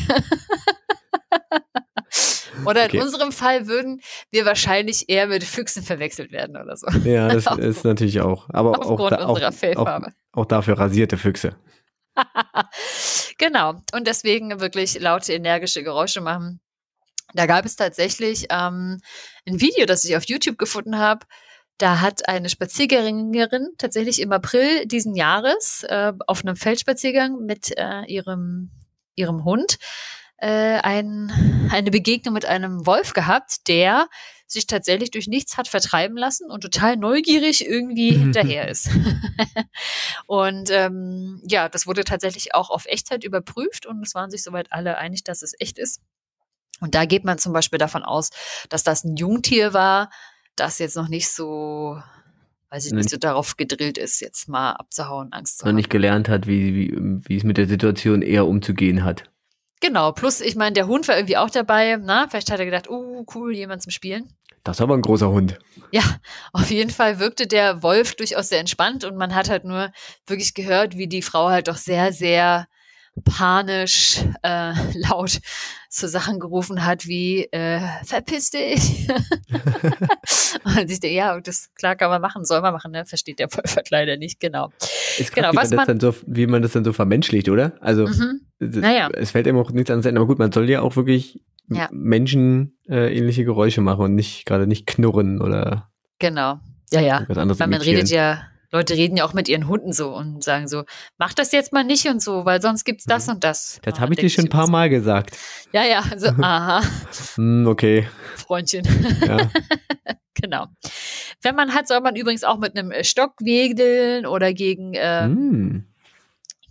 [SPEAKER 1] Oder in
[SPEAKER 2] Okay.
[SPEAKER 1] unserem Fall würden wir wahrscheinlich eher mit Füchsen verwechselt werden oder so.
[SPEAKER 2] Ja, [LAUGHS] das ist natürlich auch. Aber auch,
[SPEAKER 1] Aufgrund
[SPEAKER 2] da, auch,
[SPEAKER 1] unserer
[SPEAKER 2] auch,
[SPEAKER 1] Fellfarbe.
[SPEAKER 2] auch dafür rasierte Füchse. [LAUGHS]
[SPEAKER 1] genau. Und deswegen wirklich laute, energische Geräusche machen. Da gab es tatsächlich ähm, ein Video, das ich auf YouTube gefunden habe. Da hat eine Spaziergängerin tatsächlich im April diesen Jahres äh, auf einem Feldspaziergang mit äh, ihrem, ihrem Hund äh, ein, eine Begegnung mit einem Wolf gehabt, der sich tatsächlich durch nichts hat vertreiben lassen und total neugierig irgendwie hinterher ist. [LAUGHS] und ähm, ja, das wurde tatsächlich auch auf Echtheit überprüft und es waren sich soweit alle einig, dass es echt ist. Und da geht man zum Beispiel davon aus, dass das ein Jungtier war, das jetzt noch nicht so, weiß ich nicht, so darauf gedrillt ist, jetzt mal abzuhauen, Angst zu
[SPEAKER 2] Man
[SPEAKER 1] haben.
[SPEAKER 2] nicht gelernt hat, wie, wie, wie es mit der Situation eher umzugehen hat.
[SPEAKER 1] Genau, plus ich meine, der Hund war irgendwie auch dabei. Na, vielleicht hat er gedacht, oh, cool, jemand zum Spielen.
[SPEAKER 2] Das ist aber ein großer Hund.
[SPEAKER 1] Ja, auf jeden Fall wirkte der Wolf durchaus sehr entspannt und man hat halt nur wirklich gehört, wie die Frau halt doch sehr, sehr panisch äh, [LAUGHS] laut so Sachen gerufen hat wie äh, verpiss dich. [LAUGHS] und ich denke, ja, das klar kann man machen, soll man machen, ne? Versteht der Wolf halt leider nicht, genau.
[SPEAKER 2] Ist
[SPEAKER 1] Genau,
[SPEAKER 2] krass, wie, man das
[SPEAKER 1] man-
[SPEAKER 2] dann so, wie man das dann so vermenschlicht, oder? Also
[SPEAKER 1] Mhm.
[SPEAKER 2] es-
[SPEAKER 1] Naja.
[SPEAKER 2] es fällt ihm auch nichts anderes ein. Aber gut, man soll ja auch wirklich
[SPEAKER 1] Ja.
[SPEAKER 2] Menschen äh, ähnliche Geräusche machen und nicht gerade nicht knurren oder
[SPEAKER 1] Genau. Ja, ja. man redet ja, Leute reden ja auch mit ihren Hunden so und sagen so, mach das jetzt mal nicht und so, weil sonst gibt's das und das.
[SPEAKER 2] Das
[SPEAKER 1] Und
[SPEAKER 2] habe ich dir schon ein paar Mal gesagt.
[SPEAKER 1] Ja, ja, also, [LAUGHS] aha,
[SPEAKER 2] Hm, okay.
[SPEAKER 1] Freundchen.
[SPEAKER 2] Ja. [LAUGHS]
[SPEAKER 1] genau. Wenn man hat, soll man übrigens auch mit einem äh, Stock wedeln oder gegen, äh,
[SPEAKER 2] Hm.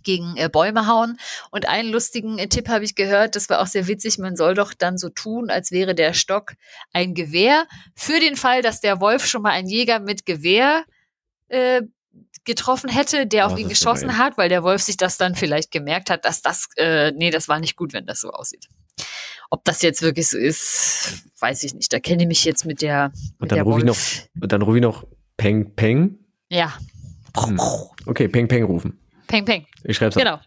[SPEAKER 1] gegen äh, Bäume hauen. Und einen lustigen äh, Tipp habe ich gehört, das war auch sehr witzig, man soll doch dann so tun, als wäre der Stock ein Gewehr, für den Fall, dass der Wolf schon mal einen Jäger mit Gewehr äh, getroffen hätte, der
[SPEAKER 2] Oh,
[SPEAKER 1] auf ihn geschossen
[SPEAKER 2] gemein.
[SPEAKER 1] hat, weil der Wolf sich das dann vielleicht gemerkt hat, dass das, äh, nee, das war nicht gut, wenn das so aussieht. Ob das jetzt wirklich so ist, weiß ich nicht. Da kenne ich mich jetzt mit der, mit
[SPEAKER 2] Und dann
[SPEAKER 1] der
[SPEAKER 2] rufe ich noch, dann rufe ich noch Peng Peng.
[SPEAKER 1] Ja.
[SPEAKER 2] Hm. Okay, Peng Peng rufen.
[SPEAKER 1] Peng, peng.
[SPEAKER 2] Ich schreibe es
[SPEAKER 1] Genau.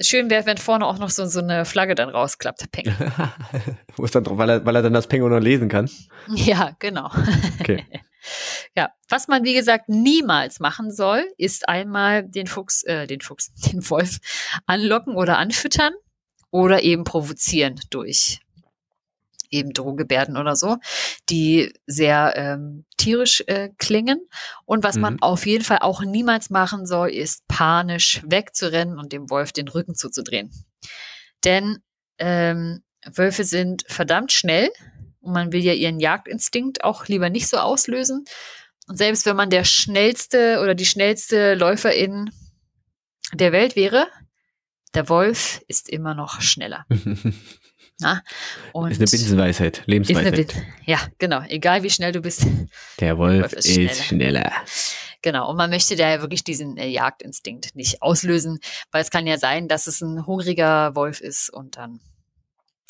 [SPEAKER 1] Schön wäre, wenn vorne auch noch so, so eine Flagge dann rausklappt. Peng. [LAUGHS]
[SPEAKER 2] Wo ist dann drauf, weil er, weil er dann das Peng auch noch lesen kann.
[SPEAKER 1] Ja, genau.
[SPEAKER 2] Okay. [LAUGHS]
[SPEAKER 1] Ja, was man wie gesagt niemals machen soll, ist einmal den Fuchs, äh, den Fuchs, [LAUGHS] den Wolf anlocken oder anfüttern oder eben provozieren durch eben Drohgebärden oder so, die sehr ähm, tierisch äh, klingen. Und was man
[SPEAKER 2] Mhm.
[SPEAKER 1] auf jeden Fall auch niemals machen soll, ist panisch wegzurennen und dem Wolf den Rücken zuzudrehen. Denn ähm, Wölfe sind verdammt schnell und man will ja ihren Jagdinstinkt auch lieber nicht so auslösen. Und selbst wenn man der schnellste oder die schnellste Läuferin der Welt wäre, der Wolf ist immer noch schneller. [LAUGHS] Na?
[SPEAKER 2] Ist eine Binsenweisheit,
[SPEAKER 1] eine
[SPEAKER 2] Lebensweisheit.
[SPEAKER 1] Bin- ja, genau. Egal wie schnell du bist.
[SPEAKER 2] Der Wolf
[SPEAKER 1] Wolf ist
[SPEAKER 2] ist schneller.
[SPEAKER 1] Genau. Und man möchte da ja wirklich diesen äh, Jagdinstinkt nicht auslösen, weil es kann ja sein, dass es ein hungriger Wolf ist und dann.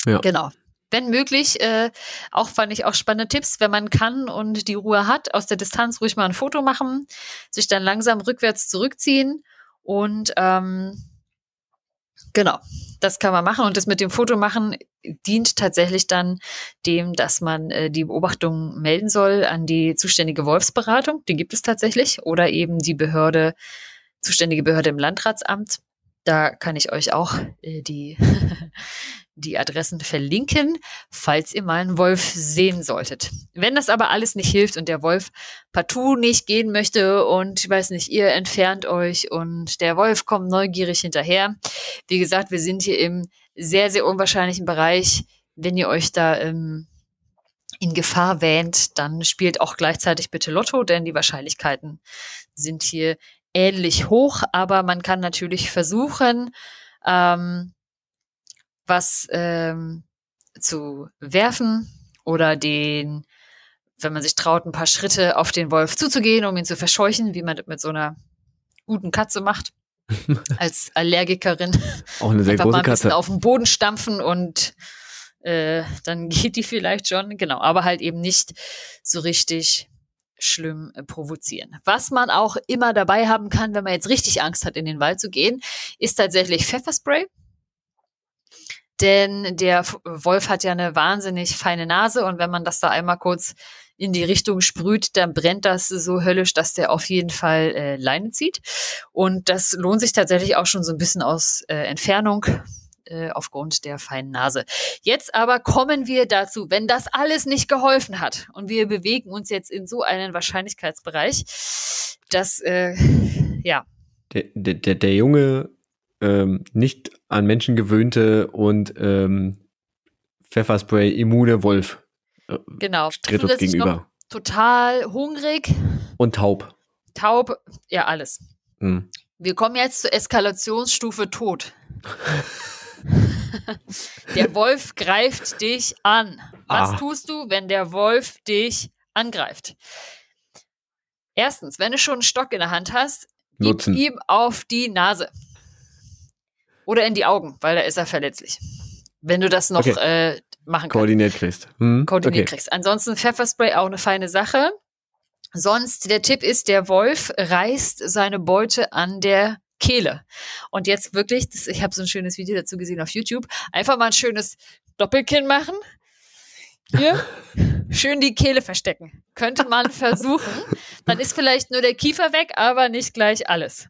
[SPEAKER 2] Ja.
[SPEAKER 1] Genau. Wenn möglich, äh, auch fand ich auch spannende Tipps, wenn man kann und die Ruhe hat, aus der Distanz ruhig mal ein Foto machen, sich dann langsam rückwärts zurückziehen und ähm, genau, das kann man machen und das mit dem Foto machen dient tatsächlich dann dem, dass man äh, die Beobachtung melden soll an die zuständige Wolfsberatung, die gibt es tatsächlich, oder eben die Behörde, zuständige Behörde im Landratsamt. Da kann ich euch auch äh, die, [LAUGHS] die Adressen verlinken, falls ihr mal einen Wolf sehen solltet. Wenn das aber alles nicht hilft und der Wolf partout nicht gehen möchte und ich weiß nicht, ihr entfernt euch und der Wolf kommt neugierig hinterher. Wie gesagt, wir sind hier im sehr, sehr unwahrscheinlichen Bereich. Wenn ihr euch da ähm, in Gefahr wähnt, dann spielt auch gleichzeitig bitte Lotto, denn die Wahrscheinlichkeiten sind hier ähnlich hoch, aber man kann natürlich versuchen, ähm, was ähm, zu werfen oder den wenn man sich traut, ein paar Schritte auf den Wolf zuzugehen, um ihn zu verscheuchen, wie man das mit so einer guten Katze macht. [LAUGHS] Als Allergikerin.
[SPEAKER 2] Auch eine sehr
[SPEAKER 1] Einfach
[SPEAKER 2] große
[SPEAKER 1] mal ein bisschen
[SPEAKER 2] Katze.
[SPEAKER 1] auf den Boden stampfen und äh, dann [LAUGHS] geht die vielleicht schon. Genau, aber halt eben nicht so richtig schlimm äh, provozieren. Was man auch immer dabei haben kann, wenn man jetzt richtig Angst hat, in den Wald zu gehen, ist tatsächlich Pfefferspray. Denn der Wolf hat ja eine wahnsinnig feine Nase und wenn man das da einmal kurz in die Richtung sprüht, dann brennt das so höllisch, dass der auf jeden Fall äh, Leine zieht. Und das lohnt sich tatsächlich auch schon so ein bisschen aus äh, Entfernung äh, aufgrund der feinen Nase. Jetzt aber kommen wir dazu, wenn das alles nicht geholfen hat und wir bewegen uns jetzt in so einen Wahrscheinlichkeitsbereich, dass äh, ja
[SPEAKER 2] Der, der, der, junge, ähm, nicht an Menschen gewöhnte und ähm, Pfefferspray-immune Wolf äh,
[SPEAKER 1] genau
[SPEAKER 2] tritt uns gegenüber.
[SPEAKER 1] total hungrig,
[SPEAKER 2] Und taub.
[SPEAKER 1] taub, ja alles.
[SPEAKER 2] Hm.
[SPEAKER 1] Wir kommen jetzt zur Eskalationsstufe Tod. [LAUGHS] [LAUGHS] der Wolf greift dich an. Was
[SPEAKER 2] Ah.
[SPEAKER 1] tust du, wenn der Wolf dich angreift? Erstens, wenn du schon einen Stock in der Hand hast, gib
[SPEAKER 2] Nutzen.
[SPEAKER 1] ihm auf die Nase. Oder in die Augen, weil da ist er verletzlich. Wenn du das noch äh, machen kannst
[SPEAKER 2] Koordiniert kriegst. Hm?
[SPEAKER 1] koordiniert
[SPEAKER 2] okay.
[SPEAKER 1] kriegst. Ansonsten Pfefferspray auch eine feine Sache. Sonst der Tipp ist, der Wolf reißt seine Beute an der Kehle. Und jetzt wirklich, das, ich habe so ein schönes Video dazu gesehen auf YouTube, einfach mal ein schönes Doppelkinn machen. Hier, [LAUGHS] schön die Kehle verstecken. Könnte man versuchen. Dann ist vielleicht nur der Kiefer weg, aber nicht gleich alles.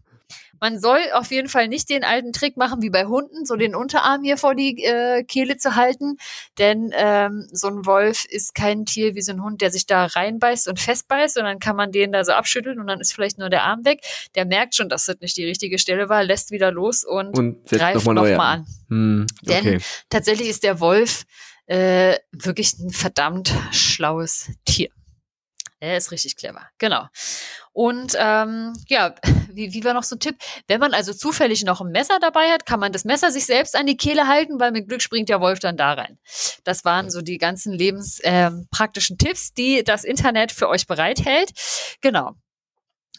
[SPEAKER 1] Man soll auf jeden Fall nicht den alten Trick machen wie bei Hunden, so den Unterarm hier vor die äh, Kehle zu halten, denn ähm, so ein Wolf ist kein Tier wie so ein Hund, der sich da reinbeißt und festbeißt und dann kann man den da so abschütteln und dann ist vielleicht nur der Arm weg. Der merkt schon, dass das nicht die richtige Stelle war, lässt wieder los und,
[SPEAKER 2] Und
[SPEAKER 1] greift
[SPEAKER 2] nochmal
[SPEAKER 1] noch
[SPEAKER 2] an.
[SPEAKER 1] an.
[SPEAKER 2] Hm,
[SPEAKER 1] Denn-
[SPEAKER 2] okay.
[SPEAKER 1] Tatsächlich ist der Wolf äh, wirklich ein verdammt schlaues Tier. Er ist richtig clever, genau. Und ähm, ja, [LAUGHS] wie, wie war noch so ein Tipp? Wenn man also zufällig noch ein Messer dabei hat, kann man das Messer sich selbst an die Kehle halten, weil mit Glück springt der Wolf dann da rein. Das waren so die ganzen lebenspraktischen ähm, Tipps, die das Internet für euch bereithält. Genau.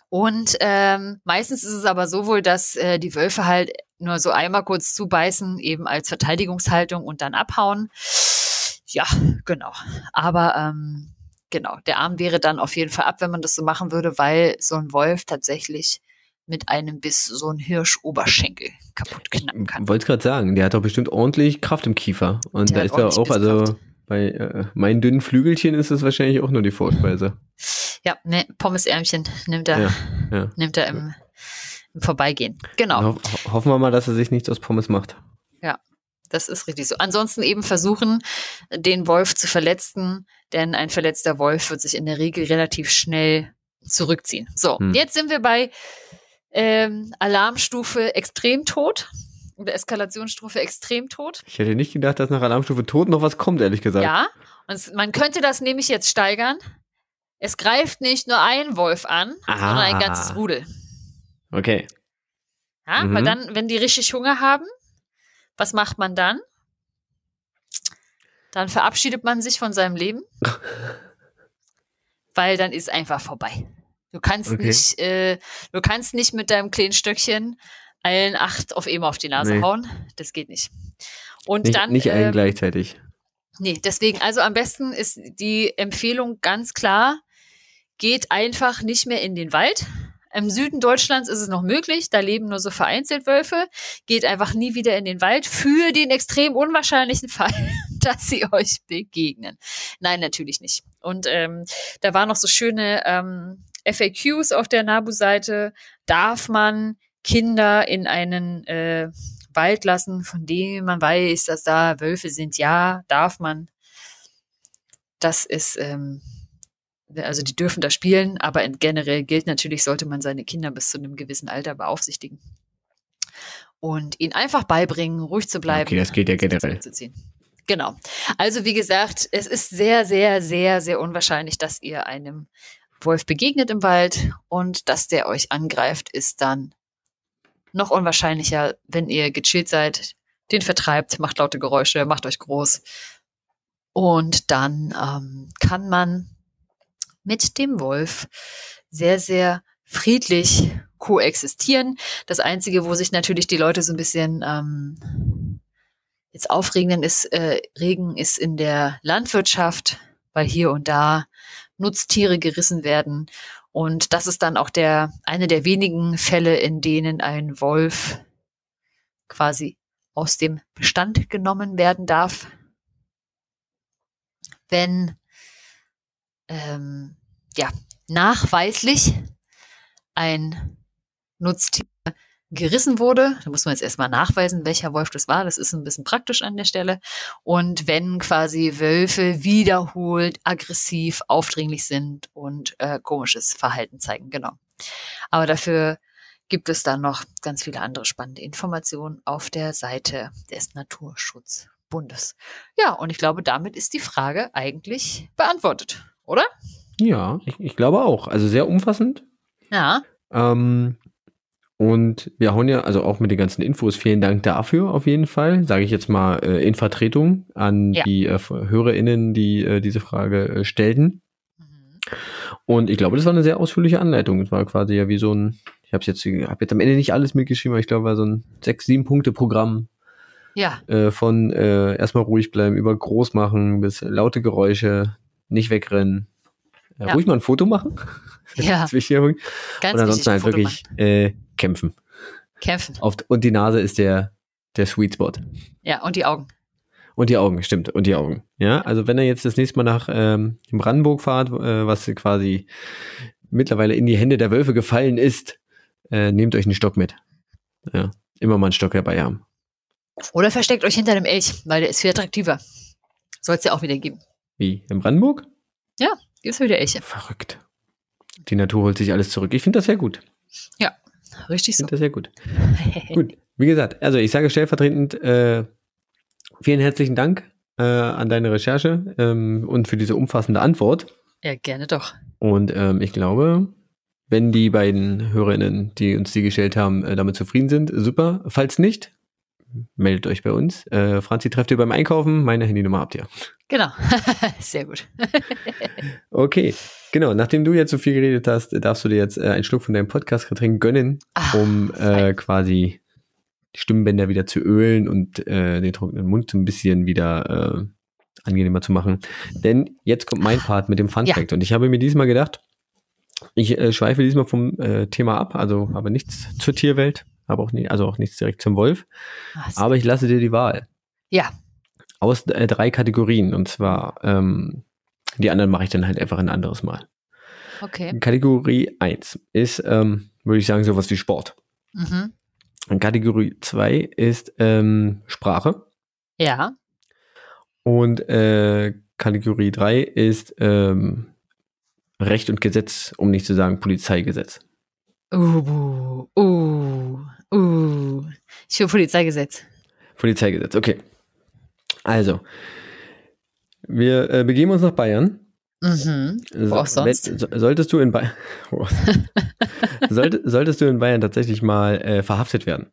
[SPEAKER 1] Und ähm, meistens ist es aber so wohl, dass äh, die Wölfe halt nur so einmal kurz zubeißen, eben als Verteidigungshaltung und dann abhauen. Ja, genau. Aber ähm, genau, der Arm wäre dann auf jeden Fall ab, wenn man das so machen würde, weil so ein Wolf tatsächlich mit einem Biss so ein Hirschoberschenkel kaputt knacken kann.
[SPEAKER 2] Wollte gerade sagen, der hat doch bestimmt ordentlich Kraft im Kiefer. Und
[SPEAKER 1] Der
[SPEAKER 2] da ist er auch, also bei äh, meinen dünnen Flügelchen ist es wahrscheinlich auch nur die Vorspeise.
[SPEAKER 1] Ja, ne, Pommesärmchen nimmt er,
[SPEAKER 2] Ja, ja.
[SPEAKER 1] nimmt er im, im Vorbeigehen. Genau.
[SPEAKER 2] Ho ho- hoffen wir mal, dass er sich nichts aus Pommes macht.
[SPEAKER 1] Das ist richtig so. Ansonsten eben versuchen, den Wolf zu verletzen, denn ein verletzter Wolf wird sich in der Regel relativ schnell zurückziehen. So,
[SPEAKER 2] Hm.
[SPEAKER 1] jetzt sind wir bei ähm, Alarmstufe Extremtod oder Eskalationsstufe Extremtod.
[SPEAKER 2] Ich hätte nicht gedacht, dass nach Alarmstufe Tod noch was kommt, ehrlich gesagt.
[SPEAKER 1] Ja, und man könnte das nämlich jetzt steigern. Es greift nicht nur ein Wolf an, sondern ein
[SPEAKER 2] Ah.
[SPEAKER 1] ganzes Rudel.
[SPEAKER 2] Okay.
[SPEAKER 1] Ja,
[SPEAKER 2] Mhm.
[SPEAKER 1] weil dann, wenn die richtig Hunger haben, was macht man dann? Dann verabschiedet man sich von seinem Leben, [LAUGHS] weil dann ist einfach vorbei. Du kannst
[SPEAKER 2] Okay.
[SPEAKER 1] nicht, äh, du kannst nicht mit deinem kleinen Stöckchen allen acht auf eben auf die Nase
[SPEAKER 2] Nee.
[SPEAKER 1] hauen. Das geht nicht. Und
[SPEAKER 2] Nicht,
[SPEAKER 1] dann,
[SPEAKER 2] nicht allen
[SPEAKER 1] ähm,
[SPEAKER 2] gleichzeitig.
[SPEAKER 1] Nee, deswegen, also am besten ist die Empfehlung ganz klar, geht einfach nicht mehr in den Wald. Im Süden Deutschlands ist es noch möglich, da leben nur so vereinzelt Wölfe. Geht einfach nie wieder in den Wald für den extrem unwahrscheinlichen [LAUGHS] Fall, dass sie euch begegnen. Nein, natürlich nicht. Und ähm, da waren noch so schöne ähm, FAQs auf der NABU-Seite. Darf man Kinder in einen äh, Wald lassen, von dem man weiß, dass da Wölfe sind. Ja, darf man. Das ist, ähm, also die dürfen da spielen, aber in- generell gilt natürlich, sollte man seine Kinder bis zu einem gewissen Alter beaufsichtigen. Und ihnen einfach beibringen, ruhig zu bleiben.
[SPEAKER 2] Okay, das geht ja generell.
[SPEAKER 1] Genau. Also wie gesagt, es ist sehr, sehr, sehr, sehr unwahrscheinlich, dass ihr einem Wolf begegnet im Wald und dass der euch angreift, ist dann noch unwahrscheinlicher, wenn ihr gechillt seid, den vertreibt, macht laute Geräusche, macht euch groß. Und dann ähm, kann man mit dem Wolf sehr, sehr friedlich koexistieren. Das Einzige, wo sich natürlich die Leute so ein bisschen ähm, jetzt aufregen, ist, äh, regen, ist in der Landwirtschaft, weil hier und da Nutztiere gerissen werden. Und das ist dann auch der, eine der wenigen Fälle, in denen ein Wolf quasi aus dem Bestand genommen werden darf, wenn ähm, ja nachweislich ein Nutztier gerissen wurde. Da muss man jetzt erstmal nachweisen, welcher Wolf das war. Das ist ein bisschen praktisch an der Stelle. Und wenn quasi Wölfe wiederholt aggressiv, aufdringlich sind und äh, komisches Verhalten zeigen, genau. Aber dafür gibt es dann noch ganz viele andere spannende Informationen auf der Seite des Naturschutzbundes. Ja, und ich glaube, damit ist die Frage eigentlich beantwortet, oder?
[SPEAKER 2] Ja, ich, ich glaube auch. Also sehr umfassend.
[SPEAKER 1] Ja.
[SPEAKER 2] Ähm, und wir hauen ja, also auch mit den ganzen Infos, vielen Dank dafür auf jeden Fall, sage ich jetzt mal äh, in Vertretung an
[SPEAKER 1] Ja.
[SPEAKER 2] die äh, HörerInnen, die äh, diese Frage äh, stellten.
[SPEAKER 1] Mhm.
[SPEAKER 2] Und ich glaube, das war eine sehr ausführliche Anleitung. Es war quasi ja wie so ein, ich habe jetzt, hab jetzt am Ende nicht alles mitgeschrieben, aber ich glaube, war so ein sechs, sieben Punkte Programm
[SPEAKER 1] Ja,
[SPEAKER 2] äh, von äh, erstmal ruhig bleiben, über groß machen bis laute Geräusche, nicht wegrennen,
[SPEAKER 1] Ja.
[SPEAKER 2] ruhig mal ein Foto machen.
[SPEAKER 1] Ja. [LAUGHS]
[SPEAKER 2] Ist wichtig. Und
[SPEAKER 1] ganz
[SPEAKER 2] ansonsten halt wirklich äh, kämpfen.
[SPEAKER 1] Kämpfen.
[SPEAKER 2] Auf, und die Nase ist der, der Sweet Spot.
[SPEAKER 1] Ja, und die Augen.
[SPEAKER 2] Und die Augen, stimmt. Und die Augen. Ja, also wenn ihr jetzt das nächste Mal nach ähm, Brandenburg fahrt, äh, was quasi mittlerweile in die Hände der Wölfe gefallen ist, äh, nehmt euch einen Stock mit. Ja, immer mal einen Stock dabei haben.
[SPEAKER 1] Oder versteckt euch hinter dem Elch, weil der ist viel attraktiver. Soll es ja auch wieder geben.
[SPEAKER 2] Wie? In Brandenburg?
[SPEAKER 1] Gibt's wieder Elche.
[SPEAKER 2] Verrückt. Die Natur holt sich alles zurück. Ich finde das sehr gut.
[SPEAKER 1] Richtig
[SPEAKER 2] Ich
[SPEAKER 1] so.
[SPEAKER 2] finde das sehr gut. [LAUGHS] Gut, wie gesagt, also ich sage stellvertretend äh, vielen herzlichen Dank äh, an deine Recherche ähm, und für diese umfassende Antwort.
[SPEAKER 1] Ja, gerne doch.
[SPEAKER 2] Und ähm, ich glaube, wenn die beiden Hörerinnen, die uns die gestellt haben, äh, damit zufrieden sind, super. Falls nicht, meldet euch bei uns. Äh, Franzi trefft ihr beim Einkaufen. Meine Handynummer habt ihr.
[SPEAKER 1] Genau. [LAUGHS] Sehr gut. [LAUGHS]
[SPEAKER 2] Okay, genau. Nachdem du jetzt so viel geredet hast, darfst du dir jetzt äh, einen Schluck von deinem Podcast-Getränk gönnen,
[SPEAKER 1] Ah,
[SPEAKER 2] um äh, quasi die Stimmbänder wieder zu ölen und äh, den trockenen Mund so ein bisschen wieder äh, angenehmer zu machen. Denn jetzt kommt mein Part mit dem Fun
[SPEAKER 1] Ja.
[SPEAKER 2] Fact. Und ich habe mir diesmal gedacht, ich äh, schweife diesmal vom äh, Thema ab, also habe nichts zur Tierwelt, habe auch nie, also auch nichts direkt zum Wolf.
[SPEAKER 1] Sehr-
[SPEAKER 2] Aber ich lasse dir die Wahl
[SPEAKER 1] ja,
[SPEAKER 2] aus äh, drei Kategorien. Und zwar ähm, die anderen mache ich dann halt einfach ein anderes Mal.
[SPEAKER 1] okay.
[SPEAKER 2] Kategorie 1 ist, ähm, würde ich sagen, sowas wie Sport.
[SPEAKER 1] Mhm.
[SPEAKER 2] Und Kategorie 2 ist ähm, Sprache.
[SPEAKER 1] Ja.
[SPEAKER 2] Und äh, Kategorie 3 ist ähm, Recht und Gesetz, um nicht zu sagen Polizeigesetz.
[SPEAKER 1] Uh, uh, uh. Ich für Polizeigesetz.
[SPEAKER 2] Polizeigesetz, okay. Also, wir äh, begeben uns nach Bayern.
[SPEAKER 1] Mhm. Wo auch sonst.
[SPEAKER 2] solltest du in Bayern, [LAUGHS] sollte, solltest du in Bayern tatsächlich mal äh, verhaftet werden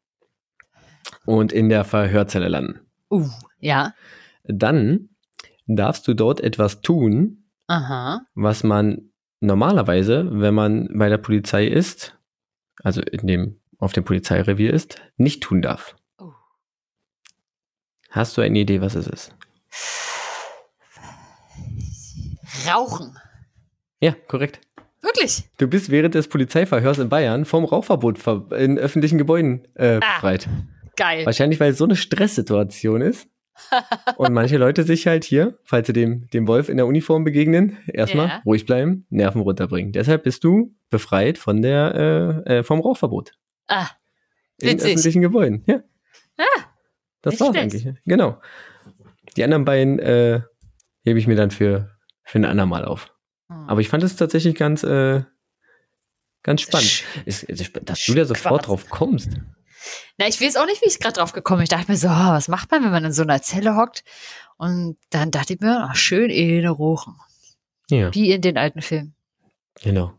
[SPEAKER 2] und in der Verhörzelle landen,
[SPEAKER 1] Uh, ja.
[SPEAKER 2] dann darfst du dort etwas tun,
[SPEAKER 1] Aha.
[SPEAKER 2] was man normalerweise, wenn man bei der Polizei ist, also in dem, auf dem Polizeirevier ist, nicht tun darf.
[SPEAKER 1] Oh.
[SPEAKER 2] Hast du eine Idee, was es ist?
[SPEAKER 1] Rauchen.
[SPEAKER 2] Ja, korrekt.
[SPEAKER 1] Wirklich?
[SPEAKER 2] Du bist während des Polizeiverhörs in Bayern vom Rauchverbot ver in öffentlichen Gebäuden äh,
[SPEAKER 1] Ah.
[SPEAKER 2] befreit.
[SPEAKER 1] Geil.
[SPEAKER 2] Wahrscheinlich, weil es so eine Stresssituation ist. [LAUGHS] und manche Leute sich halt hier, falls sie dem, dem Wolf in der Uniform begegnen, erstmal
[SPEAKER 1] Ja.
[SPEAKER 2] ruhig bleiben, Nerven runterbringen. Deshalb bist du befreit von der, äh, äh, vom Rauchverbot
[SPEAKER 1] Ah,
[SPEAKER 2] in
[SPEAKER 1] Witzig.
[SPEAKER 2] öffentlichen Gebäuden. Ja.
[SPEAKER 1] Ah,
[SPEAKER 2] das war's
[SPEAKER 1] schlecht.
[SPEAKER 2] eigentlich. Genau. Die anderen beiden äh, hebe ich mir dann für, für ein andermal auf.
[SPEAKER 1] hm.
[SPEAKER 2] Aber ich fand es tatsächlich ganz, äh, ganz spannend.
[SPEAKER 1] Sch-
[SPEAKER 2] Ist, ist, dass du da sofort
[SPEAKER 1] Quatsch.
[SPEAKER 2] drauf kommst.
[SPEAKER 1] Na, ich weiß auch nicht, wie ich gerade drauf gekommen bin. Ich dachte mir so, oh, was macht man, wenn man in so einer Zelle hockt? Und dann dachte ich mir, ach, schön Ene rauchen.
[SPEAKER 2] Ja,
[SPEAKER 1] Wie in den alten Filmen.
[SPEAKER 2] genau.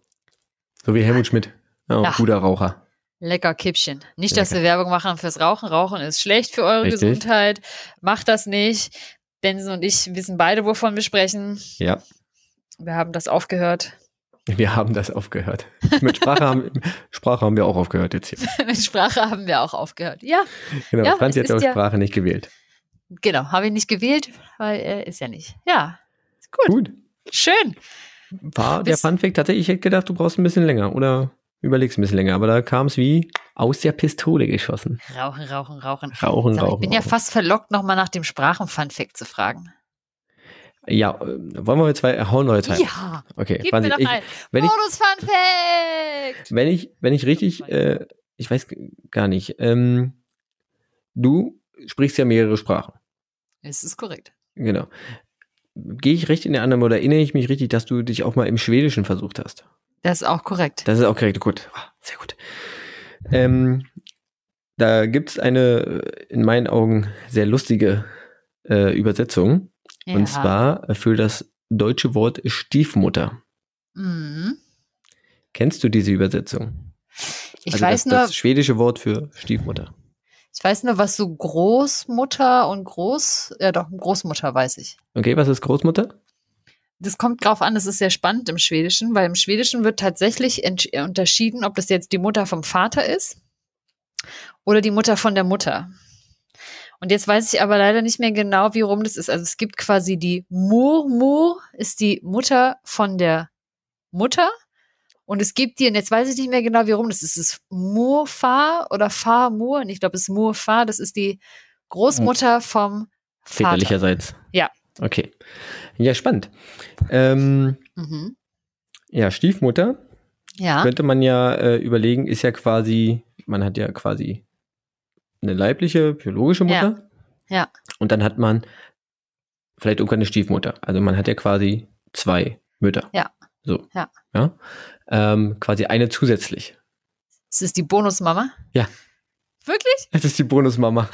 [SPEAKER 2] So wie Helmut Schmidt. Auch
[SPEAKER 1] Ja.
[SPEAKER 2] guter Raucher.
[SPEAKER 1] Lecker Kippchen. Nicht, dass
[SPEAKER 2] Lecker.
[SPEAKER 1] wir Werbung machen fürs Rauchen. Rauchen ist schlecht für eure
[SPEAKER 2] Richtig.
[SPEAKER 1] Gesundheit. Macht das nicht. Benson und ich wissen beide, wovon wir sprechen.
[SPEAKER 2] Ja.
[SPEAKER 1] Wir haben das aufgehört.
[SPEAKER 2] Wir haben das aufgehört. Mit Sprache haben, [LAUGHS] Sprache haben wir auch aufgehört jetzt hier.
[SPEAKER 1] Mit Sprache haben wir auch aufgehört. Ja,
[SPEAKER 2] Genau,
[SPEAKER 1] Ja,
[SPEAKER 2] Franzi
[SPEAKER 1] es
[SPEAKER 2] hat
[SPEAKER 1] ist
[SPEAKER 2] auch
[SPEAKER 1] ja-
[SPEAKER 2] Sprache nicht gewählt.
[SPEAKER 1] genau. Habe ich nicht gewählt, weil er ist ja nicht. Ja, gut.
[SPEAKER 2] Gut.
[SPEAKER 1] Schön.
[SPEAKER 2] War der
[SPEAKER 1] Bist-
[SPEAKER 2] Funfact tatsächlich, ich hätte gedacht, du brauchst ein bisschen länger oder überlegst ein bisschen länger, aber da kam es wie aus der Pistole geschossen.
[SPEAKER 1] Rauchen, rauchen, rauchen.
[SPEAKER 2] Rauchen,
[SPEAKER 1] Sag, ich
[SPEAKER 2] rauchen.
[SPEAKER 1] bin ja
[SPEAKER 2] rauchen.
[SPEAKER 1] fast verlockt, nochmal nach dem Sprachen-Funfact zu fragen.
[SPEAKER 2] Ja, äh, wollen wir jetzt zwei, äh, hauen wir jetzt.
[SPEAKER 1] Ja,
[SPEAKER 2] Okay,
[SPEAKER 1] gib mir doch
[SPEAKER 2] ich,
[SPEAKER 1] ein
[SPEAKER 2] wenn ich,
[SPEAKER 1] Bonus-Funfact.
[SPEAKER 2] wenn ich, wenn ich richtig, äh, ich weiß gar nicht, ähm, du sprichst ja mehrere Sprachen.
[SPEAKER 1] Es ist korrekt.
[SPEAKER 2] Genau. Gehe ich recht in der Annahme oder erinnere ich mich richtig, dass du dich auch mal im Schwedischen versucht hast?
[SPEAKER 1] Das ist auch korrekt.
[SPEAKER 2] Das ist auch korrekt, gut. Ah, Sehr gut. Ähm, da gibt es eine, äh, in meinen Augen, sehr lustige äh, Übersetzung.
[SPEAKER 1] Ja.
[SPEAKER 2] Und zwar für das deutsche Wort Stiefmutter.
[SPEAKER 1] Mhm.
[SPEAKER 2] Kennst du diese Übersetzung?
[SPEAKER 1] Ich
[SPEAKER 2] also
[SPEAKER 1] weiß
[SPEAKER 2] das,
[SPEAKER 1] nur,
[SPEAKER 2] das schwedische Wort für Stiefmutter.
[SPEAKER 1] ich weiß nur, was so Großmutter und Groß, ja doch, Großmutter weiß ich.
[SPEAKER 2] Okay, was ist Großmutter?
[SPEAKER 1] Das kommt drauf an, das ist sehr spannend im Schwedischen, weil im Schwedischen wird tatsächlich äh, unterschieden, ob das jetzt die Mutter vom Vater ist oder die Mutter von der Mutter. Und jetzt weiß ich aber leider nicht mehr genau, wie rum das ist. Also es gibt quasi die Murmur, ist die Mutter von der Mutter. Und es gibt die, und jetzt weiß ich nicht mehr genau, wie rum das ist. Ist es Murfa oder Fa-Mur? Und ich glaube, es ist Murfa, das ist die Großmutter vom Vater.
[SPEAKER 2] Väterlicherseits.
[SPEAKER 1] Ja.
[SPEAKER 2] Okay. Ja, spannend. Ähm,
[SPEAKER 1] Mhm.
[SPEAKER 2] ja, Stiefmutter
[SPEAKER 1] Ja.
[SPEAKER 2] könnte man ja äh, überlegen, ist ja quasi, man hat ja quasi eine leibliche, biologische Mutter.
[SPEAKER 1] Ja.
[SPEAKER 2] Und dann hat man vielleicht irgendwann eine Stiefmutter. Also man hat ja quasi zwei Mütter.
[SPEAKER 1] Ja.
[SPEAKER 2] So.
[SPEAKER 1] Ja.
[SPEAKER 2] Ja. Ähm, quasi eine zusätzlich.
[SPEAKER 1] Es ist die Bonusmama?
[SPEAKER 2] Ja.
[SPEAKER 1] Wirklich?
[SPEAKER 2] Das [LAUGHS] ist die Bonusmama.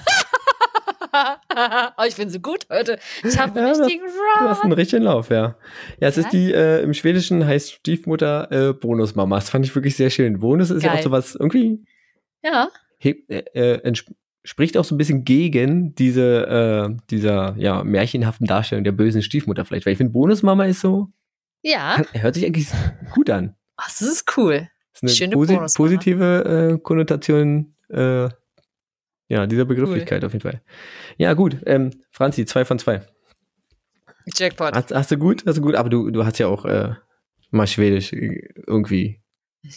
[SPEAKER 2] [LAUGHS]
[SPEAKER 1] oh, ich bin so gut heute. Ich habe einen
[SPEAKER 2] Ja,
[SPEAKER 1] richtigen
[SPEAKER 2] Du hast einen richtigen Lauf, ja. Ja, es
[SPEAKER 1] Ja.
[SPEAKER 2] ist die, äh, im Schwedischen heißt Stiefmutter äh, Bonusmama. Das fand ich wirklich sehr schön. Bonus ist ja auch
[SPEAKER 1] Geil.
[SPEAKER 2] sowas, irgendwie
[SPEAKER 1] Ja.
[SPEAKER 2] hebt, äh, äh, spricht auch so ein bisschen gegen diese, äh, dieser, ja, märchenhaften Darstellung der bösen Stiefmutter vielleicht. Weil ich finde, Bonusmama ist so,
[SPEAKER 1] Ja.
[SPEAKER 2] kann, [LAUGHS] hört sich eigentlich gut an.
[SPEAKER 1] Ach, das ist cool.
[SPEAKER 2] Das ist eine
[SPEAKER 1] Schöne
[SPEAKER 2] posi positive äh, Konnotation äh, ja, dieser Begrifflichkeit auf jeden Fall. Ja, gut. Ähm, Franzi, zwei von zwei.
[SPEAKER 1] Jackpot.
[SPEAKER 2] Hast, hast du gut? Hast du gut? Aber du, du hast ja auch äh, mal Schwedisch äh, irgendwie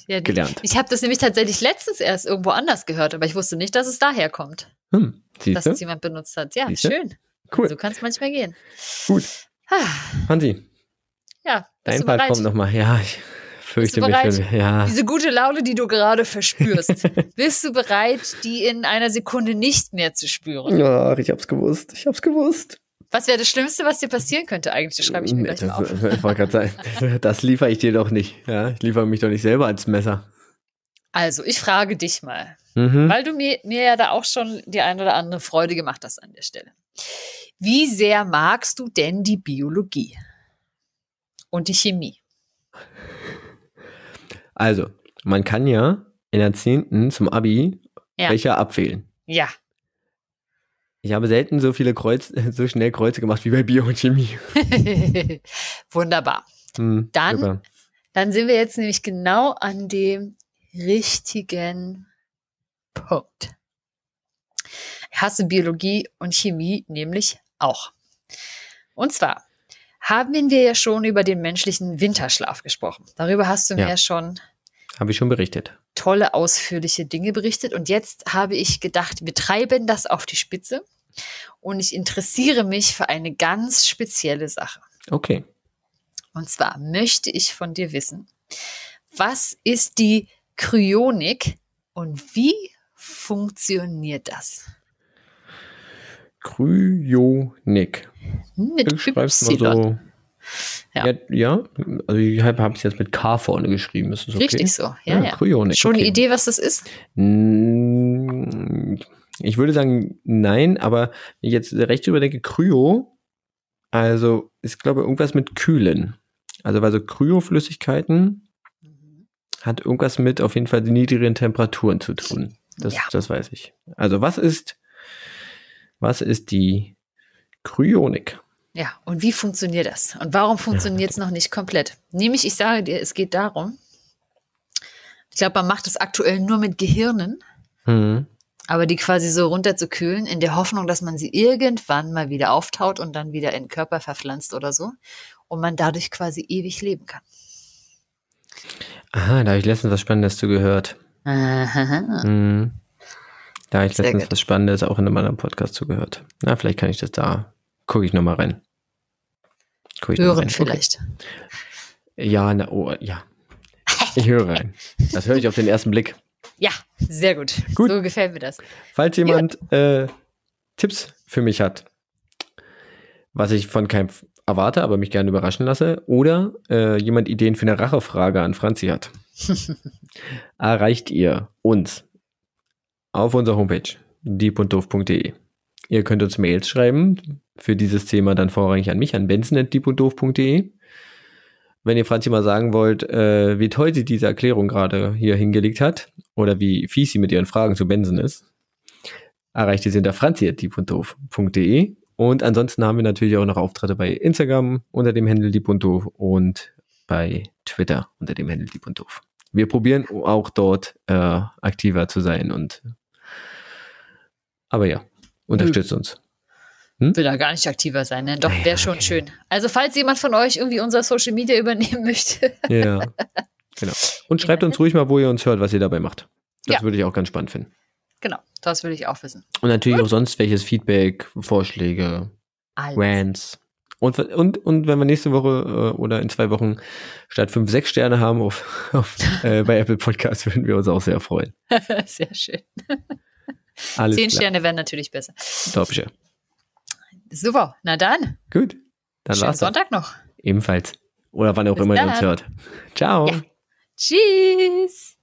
[SPEAKER 1] Ja,
[SPEAKER 2] gelernt.
[SPEAKER 1] Ich habe das nämlich tatsächlich letztens erst irgendwo anders gehört, aber ich wusste nicht, dass es daher kommt,
[SPEAKER 2] Hm,
[SPEAKER 1] dass es jemand benutzt hat. Ja,
[SPEAKER 2] Siehste?
[SPEAKER 1] schön.
[SPEAKER 2] Cool.
[SPEAKER 1] So kann es manchmal gehen.
[SPEAKER 2] Gut.
[SPEAKER 1] Ah,
[SPEAKER 2] Franzi,
[SPEAKER 1] Ja, bist
[SPEAKER 2] dein Part kommt nochmal. Ja, ich fürchte
[SPEAKER 1] du
[SPEAKER 2] mich.
[SPEAKER 1] bereit?
[SPEAKER 2] schon. Ja.
[SPEAKER 1] Diese gute Laune, die du gerade verspürst, [LAUGHS] bist du bereit, die in einer Sekunde nicht mehr zu spüren?
[SPEAKER 2] Ach, ich hab's gewusst. Ich hab's gewusst.
[SPEAKER 1] Was wäre das Schlimmste, was dir passieren könnte eigentlich? Das schreibe ich mir gleich
[SPEAKER 2] das,
[SPEAKER 1] mal auf. [LAUGHS]
[SPEAKER 2] Ich wollte gerade sagen, [LAUGHS] das liefere ich dir doch nicht. Ja, ich liefere mich doch nicht selber ans Messer.
[SPEAKER 1] Also, ich frage dich mal,
[SPEAKER 2] Mhm.
[SPEAKER 1] weil du mir, mir ja da auch schon die ein oder andere Freude gemacht hast an der Stelle. Wie sehr magst du denn die Biologie und die Chemie?
[SPEAKER 2] Also, man kann ja in der 10. zum Abi
[SPEAKER 1] Ja.
[SPEAKER 2] Fächer abwählen.
[SPEAKER 1] Ja,
[SPEAKER 2] Ich habe selten so viele Kreuz, [LAUGHS] so schnell Kreuze gemacht wie bei Bio und Chemie. [LAUGHS]
[SPEAKER 1] wunderbar.
[SPEAKER 2] Hm,
[SPEAKER 1] Dann-
[SPEAKER 2] super.
[SPEAKER 1] Dann sind wir jetzt nämlich genau an dem richtigen Punkt. Ich hasse Biologie und Chemie nämlich auch. Und zwar haben wir ja schon über den menschlichen Winterschlaf gesprochen. Darüber hast du mir
[SPEAKER 2] Ja.
[SPEAKER 1] ja schon
[SPEAKER 2] Habe ich schon berichtet.
[SPEAKER 1] tolle, ausführliche Dinge berichtet. Und jetzt habe ich gedacht, wir treiben das auf die Spitze. Und ich interessiere mich für eine ganz spezielle Sache.
[SPEAKER 2] Okay.
[SPEAKER 1] Und zwar möchte ich von dir wissen, was ist die Kryonik und wie funktioniert das?
[SPEAKER 2] Kryonik.
[SPEAKER 1] Mit
[SPEAKER 2] Du schreibst mal
[SPEAKER 1] Y.
[SPEAKER 2] so.
[SPEAKER 1] Ja.
[SPEAKER 2] Ja, ja, also ich habe es jetzt mit K vorne geschrieben. Ist das okay?
[SPEAKER 1] Richtig so, ja, ja.
[SPEAKER 2] Kryonik.
[SPEAKER 1] Schon
[SPEAKER 2] okay.
[SPEAKER 1] eine Idee, was das ist?
[SPEAKER 2] Mm, Ich würde sagen, nein, aber wenn ich jetzt recht überdenke, Kryo, also ist, glaube ich, irgendwas mit Kühlen. Also, weil so Kryoflüssigkeiten hat irgendwas mit auf jeden Fall niedrigen Temperaturen zu tun. Das,
[SPEAKER 1] Ja.
[SPEAKER 2] das weiß ich. Also, was ist, was ist die Kryonik?
[SPEAKER 1] Ja, und wie funktioniert das? Und warum funktioniert es [LAUGHS] noch nicht komplett? Nämlich, ich sage dir, es geht darum, ich glaube, man macht es aktuell nur mit Gehirnen,
[SPEAKER 2] Mhm.
[SPEAKER 1] aber die quasi so runterzukühlen, in der Hoffnung, dass man sie irgendwann mal wieder auftaut und dann wieder in den Körper verpflanzt oder so. Und man dadurch quasi ewig leben kann.
[SPEAKER 2] Aha, da habe ich letztens was Spannendes zugehört.
[SPEAKER 1] Aha.
[SPEAKER 2] Mhm. Da habe ich
[SPEAKER 1] Sehr
[SPEAKER 2] letztens
[SPEAKER 1] gut.
[SPEAKER 2] was Spannendes auch in einem anderen Podcast zugehört. Na, vielleicht kann ich das da. Gucke ich nochmal rein. Guck ich noch mal
[SPEAKER 1] Hören
[SPEAKER 2] rein. Okay.
[SPEAKER 1] vielleicht.
[SPEAKER 2] Ja, na, oh, ja. Ich höre rein. Das höre ich auf den ersten Blick. [LAUGHS]
[SPEAKER 1] Ja, sehr gut.
[SPEAKER 2] Gut.
[SPEAKER 1] So gefällt mir das.
[SPEAKER 2] Falls jemand äh, Tipps für mich hat, was ich von keinem erwarte, aber mich gerne überraschen lasse, oder äh, jemand Ideen für eine Rachefrage an Franzi hat, [LAUGHS] erreicht ihr uns auf unserer Homepage diebunddoof.de. Ihr könnt uns Mails schreiben, für dieses Thema dann vorrangig an mich, an benson.diebunddoof.de. Wenn ihr Franzi mal sagen wollt, äh, wie toll sie diese Erklärung gerade hier hingelegt hat oder wie fies sie mit ihren Fragen zu Benson ist, erreicht ihr sie unter franzi.diebunddoof.de. Und ansonsten haben wir natürlich auch noch Auftritte bei Instagram unter dem Handle diebunddoof und bei Twitter unter dem Handle diebunddoof. Wir probieren auch dort äh, aktiver zu sein und aber ja, unterstützt uns.
[SPEAKER 1] Will da gar nicht aktiver sein, ne? Doch,
[SPEAKER 2] Ja,
[SPEAKER 1] wäre schon
[SPEAKER 2] okay.
[SPEAKER 1] schön. Also, falls jemand von euch irgendwie unser Social Media übernehmen [LAUGHS] möchte,
[SPEAKER 2] Ja. genau. Und schreibt uns ruhig mal, wo ihr uns hört, was ihr dabei macht. Das
[SPEAKER 1] Ja.
[SPEAKER 2] würde ich auch ganz spannend finden.
[SPEAKER 1] genau, das will ich auch wissen.
[SPEAKER 2] Und natürlich auch sonst welches Feedback, Vorschläge,
[SPEAKER 1] Alles.
[SPEAKER 2] Rants. Und, und, und wenn wir nächste Woche äh, oder in zwei Wochen statt fünf, sechs Sterne haben auf, [LAUGHS] auf, äh, bei Apple Podcasts, würden wir uns auch sehr freuen. [LAUGHS]
[SPEAKER 1] Sehr schön.
[SPEAKER 2] Alles
[SPEAKER 1] Zehn
[SPEAKER 2] klar.
[SPEAKER 1] Sterne wären natürlich besser.
[SPEAKER 2] Top, schön.
[SPEAKER 1] Super, na dann.
[SPEAKER 2] Gut. Dann
[SPEAKER 1] Schönen
[SPEAKER 2] das.
[SPEAKER 1] Sonntag noch.
[SPEAKER 2] Ebenfalls. Oder wann auch
[SPEAKER 1] Bis
[SPEAKER 2] immer ihr uns hört. Ciao.
[SPEAKER 1] Ja. Tschüss.